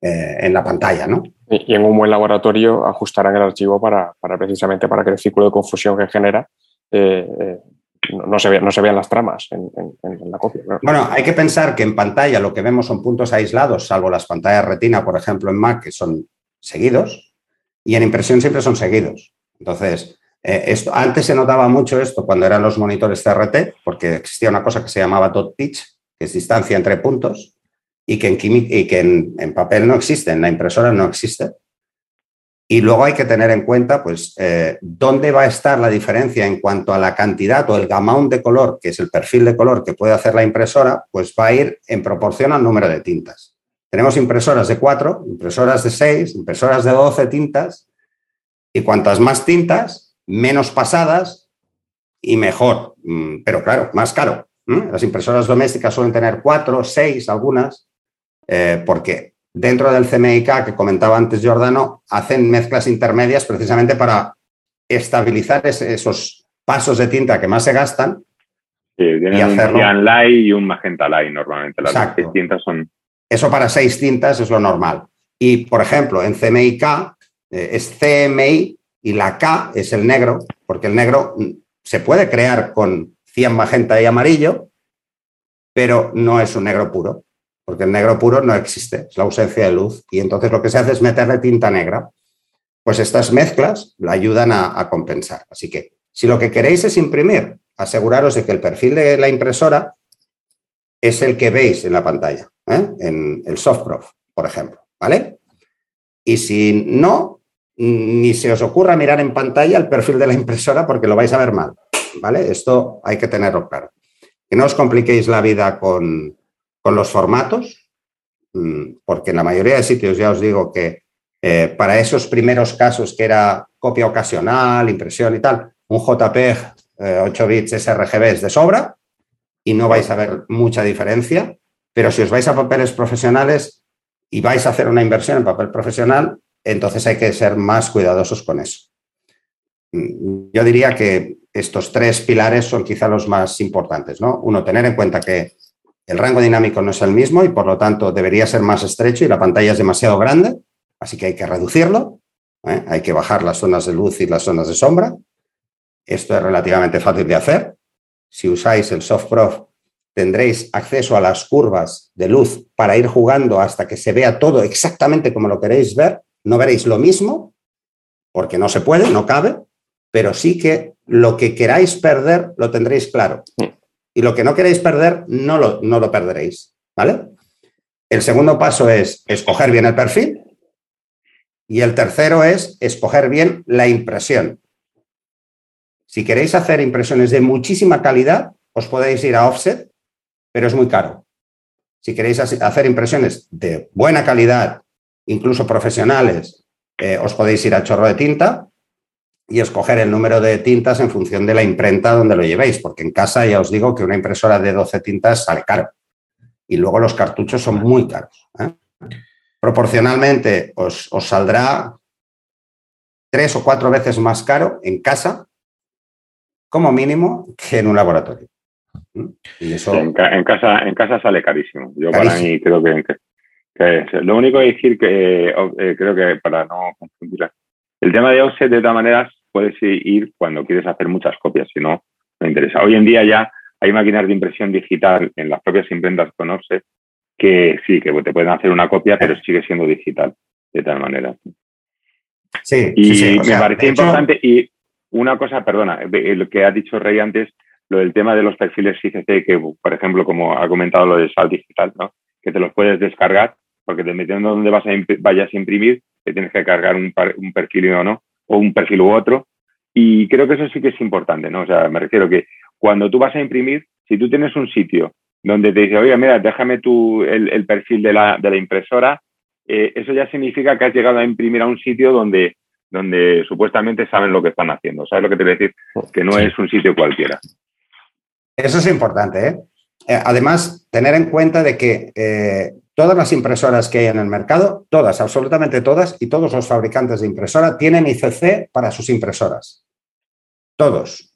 eh, en la pantalla, ¿no? Y, en un buen laboratorio ajustarán el archivo para, precisamente para que el círculo de confusión que genera eh, no, se no se vean las tramas en, la copia. Bueno, hay que pensar que en pantalla lo que vemos son puntos aislados, salvo las pantallas retina, por ejemplo, en Mac, que son seguidos, y en impresión siempre son seguidos. Entonces, eh, esto, antes se notaba mucho esto cuando eran los monitores CRT, porque existía una cosa que se llamaba dot pitch, que es distancia entre puntos, y que en, y que en papel no existe, en la impresora no existe. Y luego hay que tener en cuenta, pues, eh, dónde va a estar la diferencia en cuanto a la cantidad o el gamón de color, que es el perfil de color que puede hacer la impresora, pues va a ir en proporción al número de tintas. Tenemos impresoras de 4, impresoras de 6, impresoras de 12 tintas, y cuantas más tintas, menos pasadas y mejor. Mm, pero claro, más caro. Las impresoras domésticas suelen tener 4, 6 algunas, eh, porque dentro del CMYK que comentaba antes Giordano, hacen mezclas intermedias precisamente para estabilizar esos pasos de tinta que más se gastan. Sí, tienen un cian light y un magenta light normalmente. Las seis tintas son. Eso para seis tintas es lo normal. Y, por ejemplo, en CMYK eh, es CMI y la K es el negro, porque el negro mm, se puede crear con cian, magenta y amarillo, pero no es un negro puro porque el negro puro no existe, es la ausencia de luz. Y entonces lo que se hace es meterle tinta negra. Pues estas mezclas la ayudan a, compensar. Así que si lo que queréis es imprimir, aseguraros de que el perfil de la impresora es el que veis en la pantalla, ¿eh? en el SoftProf, por ejemplo. ¿Vale? Y si no, ni se os ocurra mirar en pantalla el perfil de la impresora porque lo vais a ver mal. ¿Vale? Esto hay que tenerlo claro. Que no os compliquéis la vida con, con los formatos, mm, porque en la mayoría de sitios ya os digo que eh, para esos primeros casos que era copia ocasional, impresión y tal, un JPEG 8 eh, bits sRGB es de sobra y no vais a ver mucha diferencia, pero si os vais a papeles profesionales y vais a hacer una inversión en papel profesional, entonces hay que ser más cuidadosos con eso. Mm, yo diría que estos tres pilares son quizá los más importantes, ¿no? Uno, tener en cuenta que el rango dinámico no es el mismo y por lo tanto debería ser más estrecho y la pantalla es demasiado grande, así que hay que reducirlo, ¿eh? hay que bajar las zonas de luz y las zonas de sombra. Esto es relativamente fácil de hacer. Si usáis el SoftProf tendréis acceso a las curvas de luz para ir jugando hasta que se vea todo exactamente como lo queréis ver. No veréis lo mismo, porque no se puede, no cabe, pero sí que lo que queráis perder lo tendréis claro. Y lo que no queréis perder no lo, no lo perderéis. ¿Vale? El segundo paso es escoger bien el perfil. Y el tercero es escoger bien la impresión. Si queréis hacer impresiones de muchísima calidad, os podéis ir a offset pero es muy caro. Si queréis hacer impresiones de buena calidad, incluso profesionales, eh, os podéis ir a chorro de tinta y escoger el número de tintas en función de la imprenta donde lo llevéis, porque en casa ya os digo que una impresora de 12 tintas sale caro. Y luego los cartuchos son muy caros. ¿eh? Proporcionalmente os, os saldrá tres o cuatro veces más caro en casa, como mínimo, que en un laboratorio. Y eso... En, casa, en casa sale carísimo. Yo para mí creo que, Lo único que decir que eh, creo que para no confundirla, el tema de offset de todas maneras puedes ir cuando quieres hacer muchas copias, si no, no interesa. Hoy en día ya hay máquinas de impresión digital en las propias imprentas con offset que sí, que te pueden hacer una copia, pero sigue siendo digital de tal manera. Sí, y me parecía importante, y una cosa, perdona, lo que ha dicho Rey antes, lo del tema de los perfiles ICC, que por ejemplo, como ha comentado lo de Sal Digital, ¿no? que te los puedes descargar, porque dependiendo de dónde vas a vayas a imprimir, te tienes que cargar un, un perfil o no, o un perfil u otro. Y creo que eso sí que es importante, ¿no? O sea, me refiero que cuando tú vas a imprimir, si tú tienes un sitio donde te dice, oye, mira, déjame tú el, perfil de la, de la impresora, eh, eso ya significa que has llegado a imprimir a un sitio donde, donde supuestamente saben lo que están haciendo. ¿Sabes lo que te quiero decir? Que no es un sitio cualquiera. Eso es importante. ¿eh? Eh, además, tener en cuenta de que eh, todas las impresoras que hay en el mercado, todas, absolutamente todas, y todos los fabricantes de impresora tienen ICC para sus impresoras. Todos.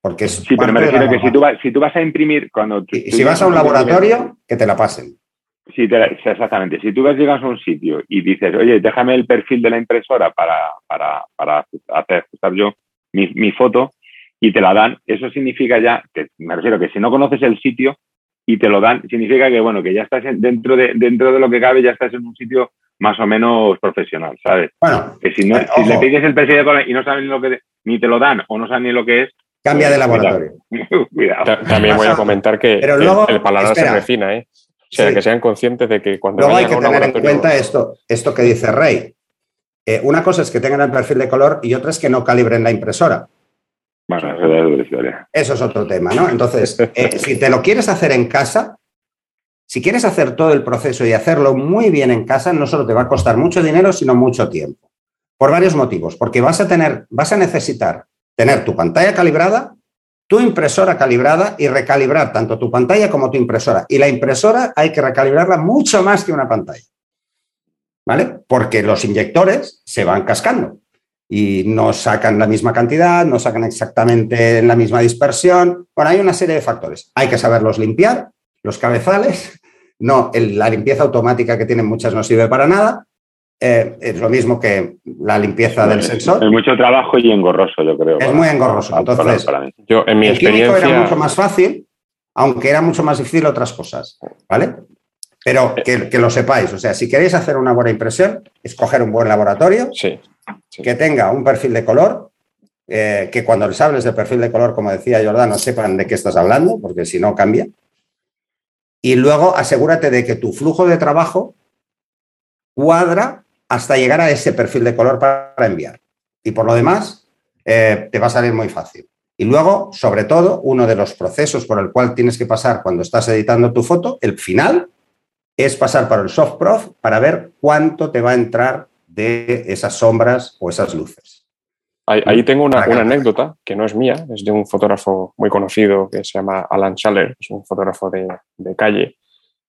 Porque sí, pero me refiero que si tú, vas, si tú vas a imprimir cuando... y, si vas a un laboratorio, que te la pasen. Sí, exactamente. Si tú vas, llegas a un sitio y dices, oye, déjame el perfil de la impresora para, para, para hacer ajustar yo mi, mi foto, y te la dan, eso significa ya, que me refiero que si no conoces el sitio y te lo dan, significa que bueno, que ya estás dentro de, dentro de lo que cabe, ya estás en un sitio más o menos profesional, ¿sabes? Bueno, que si, no, eh, si le pides el precio y no saben ni lo que ni te lo dan o no saben ni lo que es, cambia de pues, laboratorio. Cuidado. También voy a comentar que el, paladar se refina, ¿eh? O sea, que sean conscientes de que cuando Luego hay que tener en cuenta esto, esto que dice Rey. Eh, una cosa es que tengan el perfil de color y otra es que no calibren la impresora. Bueno, eso es historia. Eso es otro tema, ¿no? Entonces, eh, si te lo quieres hacer en casa, si quieres hacer todo el proceso y hacerlo muy bien en casa, no solo te va a costar mucho dinero, sino mucho tiempo. Por varios motivos. Porque vas a tener, vas a necesitar tener tu pantalla calibrada, tu impresora calibrada y recalibrar tanto tu pantalla como tu impresora. Y la impresora hay que recalibrarla mucho más que una pantalla. ¿Vale? Porque los inyectores se van cascando y no sacan la misma cantidad, no sacan exactamente la misma dispersión. Bueno, hay una serie de factores. Hay que saberlos limpiar, los cabezales. No, la limpieza automática que tienen muchas no sirve para nada. Eh, es lo mismo que la limpieza del sensor. Es mucho trabajo y engorroso, yo creo. Es muy engorroso. Entonces, yo, en mi el experiencia... era mucho más fácil, aunque era mucho más difícil otras cosas. ¿Vale? Pero que, que, lo sepáis. O sea, si queréis hacer una buena impresión, escoger un buen laboratorio. Sí que tenga un perfil de color, eh, que cuando les hables de perfil de color, como decía Jordano, sepan de qué estás hablando, porque si no cambia. Y luego asegúrate de que tu flujo de trabajo cuadra hasta llegar a ese perfil de color para enviar. Y por lo demás, eh, te va a salir muy fácil. Y luego, sobre todo, uno de los procesos por el cual tienes que pasar cuando estás editando tu foto, el final, es pasar por el SoftProf para ver cuánto te va a entrar de esas sombras o esas luces. Ahí, tengo una, anécdota que no es mía, es de un fotógrafo muy conocido que se llama Alan Schaller, es un fotógrafo de, calle,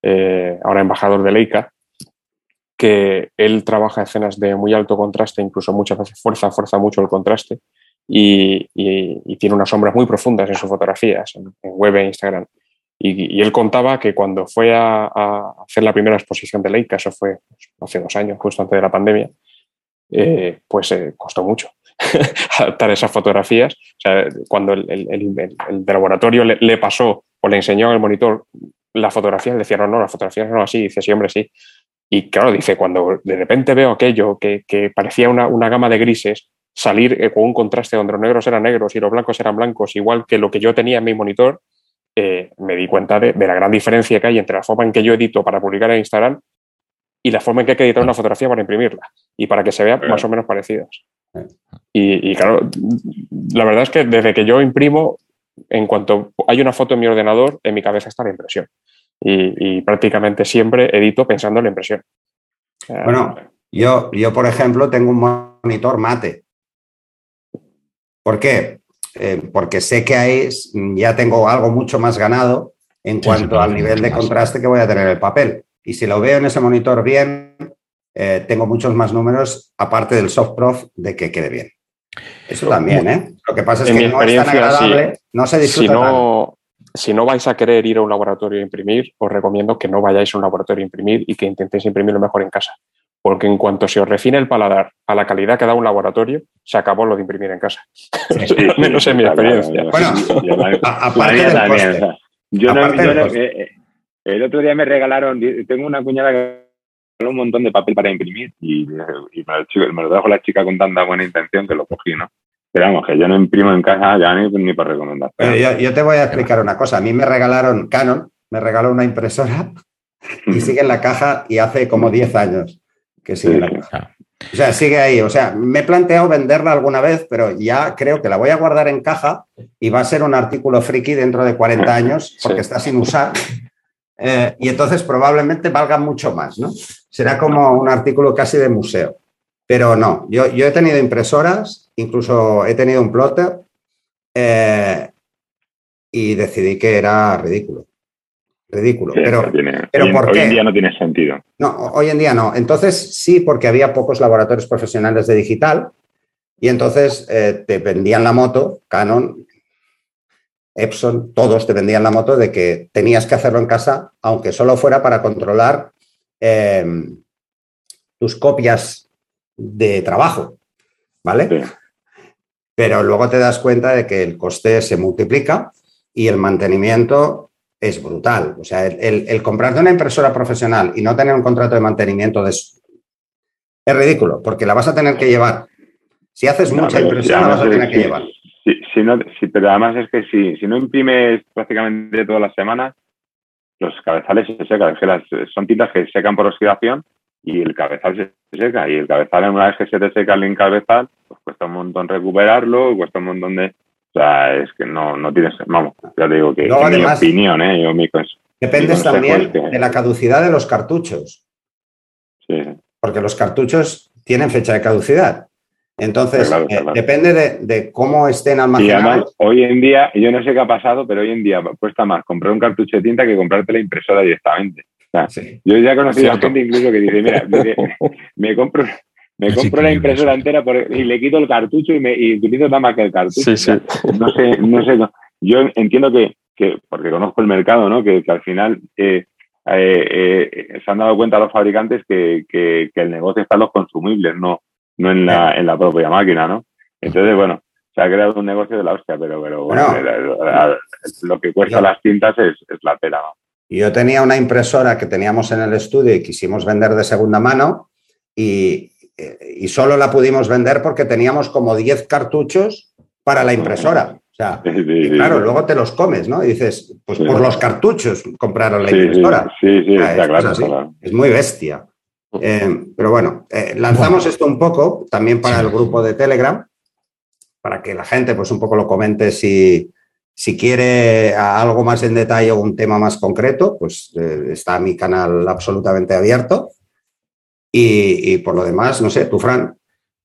eh, ahora embajador de Leica, que él trabaja escenas de muy alto contraste, incluso muchas veces fuerza, fuerza mucho el contraste, y, tiene unas sombras muy profundas en sus fotografías, en, web e Instagram. Y, él contaba que cuando fue a, hacer la primera exposición de Leica, eso fue hace dos años, justo antes de la pandemia, eh, pues eh, costó mucho adaptar esas fotografías. O sea, cuando el, laboratorio le, pasó o le enseñó en el monitor la fotografía, le decía, no, no, las fotografías no así. dice, sí, hombre, sí. Y claro, dice, cuando de repente veo aquello que, parecía una, una, gama de grises, salir eh, con un contraste donde los negros eran negros y los blancos eran blancos, igual que lo que yo tenía en mi monitor, eh, me di cuenta de, la gran diferencia que hay entre la forma en que yo edito para publicar en Instagram y la forma en que hay que editar una fotografía para imprimirla y para que se vea más o menos parecidas. Y, claro, la verdad es que desde que yo imprimo, en cuanto hay una foto en mi ordenador, en mi cabeza está la impresión. Y, prácticamente siempre edito pensando en la impresión. Bueno, yo, yo, por ejemplo, tengo un monitor mate. ¿Por qué? Eh, porque sé que ahí ya tengo algo mucho más ganado en cuanto al nivel de contraste que voy a tener en el papel. Y si lo veo en ese monitor bien, eh, tengo muchos más números, aparte del soft prof, de que quede bien. Eso también, ¿eh? Lo que pasa es que no es tan agradable, no se disfruta si no, Si no vais a querer ir a un laboratorio a imprimir, os recomiendo que no vayáis a un laboratorio a imprimir y que intentéis imprimir lo mejor en casa porque en cuanto se os refine el paladar a la calidad que da un laboratorio, se acabó lo de imprimir en casa. menos en mi experiencia. Bueno, aparte también. yo no, eh, el otro día me regalaron, tengo una cuñada que un montón de papel para imprimir y, me, lo, trajo la chica con tanta buena intención que lo cogí, ¿no? Pero vamos, que yo no imprimo en casa ya ni, ni por recomendar. Yo, yo, te voy a explicar una cosa. A mí me regalaron Canon, me regaló una impresora y sigue en la caja y hace como 10 años que sigue la caja. O sea, sigue ahí. O sea, me he planteado venderla alguna vez, pero ya creo que la voy a guardar en caja y va a ser un artículo friki dentro de 40 años porque está sin usar. Eh, y entonces probablemente valga mucho más, ¿no? Será como un artículo casi de museo. Pero no, yo, yo he tenido impresoras, incluso he tenido un plotter eh, y decidí que era ridículo ridículo. pero, pero hoy, hoy en día no tiene sentido. No, hoy en día no. Entonces sí, porque había pocos laboratorios profesionales de digital y entonces eh, te vendían la moto, Canon, Epson, todos te vendían la moto de que tenías que hacerlo en casa, aunque solo fuera para controlar eh, tus copias de trabajo, ¿vale? Pero luego te das cuenta de que el coste se multiplica y el mantenimiento es brutal. O sea, el, el, comprarte una impresora profesional y no tener un contrato de mantenimiento de es ridículo, porque la vas a tener que llevar. Si haces mucha impresión, la vas a tener que llevar. Si, no, pero además es que si, si no imprimes prácticamente todas las semanas, los cabezales se secan. son tintas que secan por oxidación y el cabezal se seca. Y el cabezal, una vez que se te seca el cabezal, pues cuesta un montón recuperarlo, cuesta un montón de o sea, es que no, no tienes, vamos, ya te digo que, no, mi opinión, ¿eh? Yo, mi, Dependes también de la caducidad de los cartuchos. Sí. Porque los cartuchos tienen fecha de caducidad. Entonces, eh, depende de, cómo estén almacenados. Y además, hoy en día, yo no sé qué ha pasado, pero hoy en día cuesta más comprar un cartucho de tinta que comprarte la impresora directamente. Yo ya he conocido a gente incluso que dice, mira, me compro me compro la impresora entera y le quito el cartucho y, me, y utilizo nada más que el cartucho. Sí, sí. No sé, no sé. Yo entiendo que, que, porque conozco el mercado, ¿no? Que, que al final eh, eh, eh, se han dado cuenta los fabricantes que, que, el negocio está en los consumibles, no, no en, la, en la propia máquina, ¿no? Entonces, bueno, se ha creado un negocio de la hostia, pero, pero bueno, lo que cuesta las tintas es, es la tela. ¿no? Yo tenía una impresora que teníamos en el estudio y quisimos vender de segunda mano y, y solo la pudimos vender porque teníamos como 10 cartuchos para la impresora. O sea, claro, luego te los comes, ¿no? Y dices, pues por los cartuchos compraron la impresora. Sí, sí, está claro, es, muy bestia. Eh, pero bueno, eh, lanzamos esto un poco también para el grupo de Telegram, para que la gente pues un poco lo comente si, si quiere algo más en detalle o un tema más concreto, pues eh, está mi canal absolutamente abierto. Y, por lo demás, no sé, tú, Fran.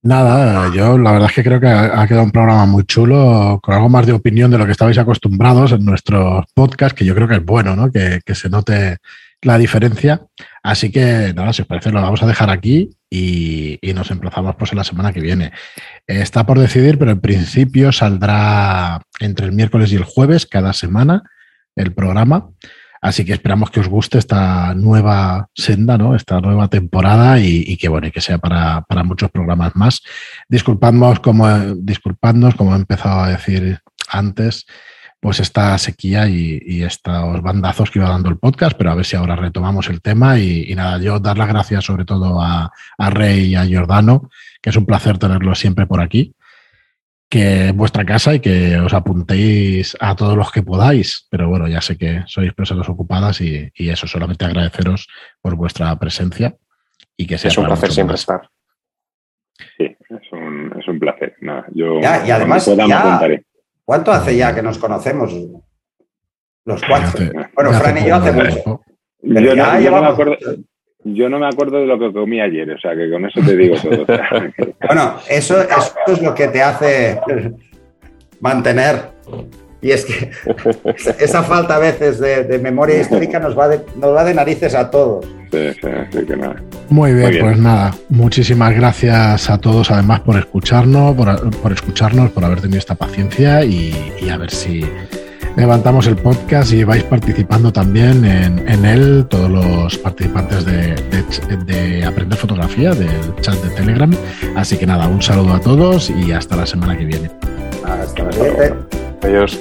Nada, yo la verdad es que creo que ha, quedado un programa muy chulo, con algo más de opinión de lo que estabais acostumbrados en nuestros podcasts, que yo creo que es bueno, ¿no? Que, se note la diferencia. Así que, nada, si os parece, lo vamos a dejar aquí y, nos emplazamos pues en la semana que viene. Está por decidir, pero en principio saldrá entre el miércoles y el jueves cada semana el programa. Así que esperamos que os guste esta nueva senda, ¿no? Esta nueva temporada y, que bueno, y que sea para, muchos programas más. Disculpadnos como, disculpadnos, como he empezado a decir antes, pues esta sequía y, estos bandazos que iba dando el podcast, pero a ver si ahora retomamos el tema y, nada, yo dar las gracias sobre todo a, a Rey y a Giordano, que es un placer tenerlos siempre por aquí que vuestra casa y que os apuntéis a todos los que podáis. Pero bueno, ya sé que sois personas ocupadas y, eso, solamente agradeceros por vuestra presencia y que sea Es un placer siempre estar. Sí, es un, es un placer. yo y además, ¿cuánto hace ya que nos conocemos? Los cuatro. bueno, Fran y yo hace mucho. Yo, no, me acuerdo, yo no me acuerdo de lo que comí ayer, o sea que con eso te digo todo. bueno, eso, es lo que te hace mantener. Y es que esa falta a veces de, memoria histórica nos va de, nos va de narices a todos. Sí, sí, sí que nada. Muy bien, pues nada, muchísimas gracias a todos además por escucharnos, por, escucharnos, por haber tenido esta paciencia y a ver si levantamos el podcast y vais participando también en, él, todos los participantes de, Aprender Fotografía, del chat de Telegram. Así que nada, un saludo a todos y hasta la semana que viene. Hasta la siguiente. Adiós.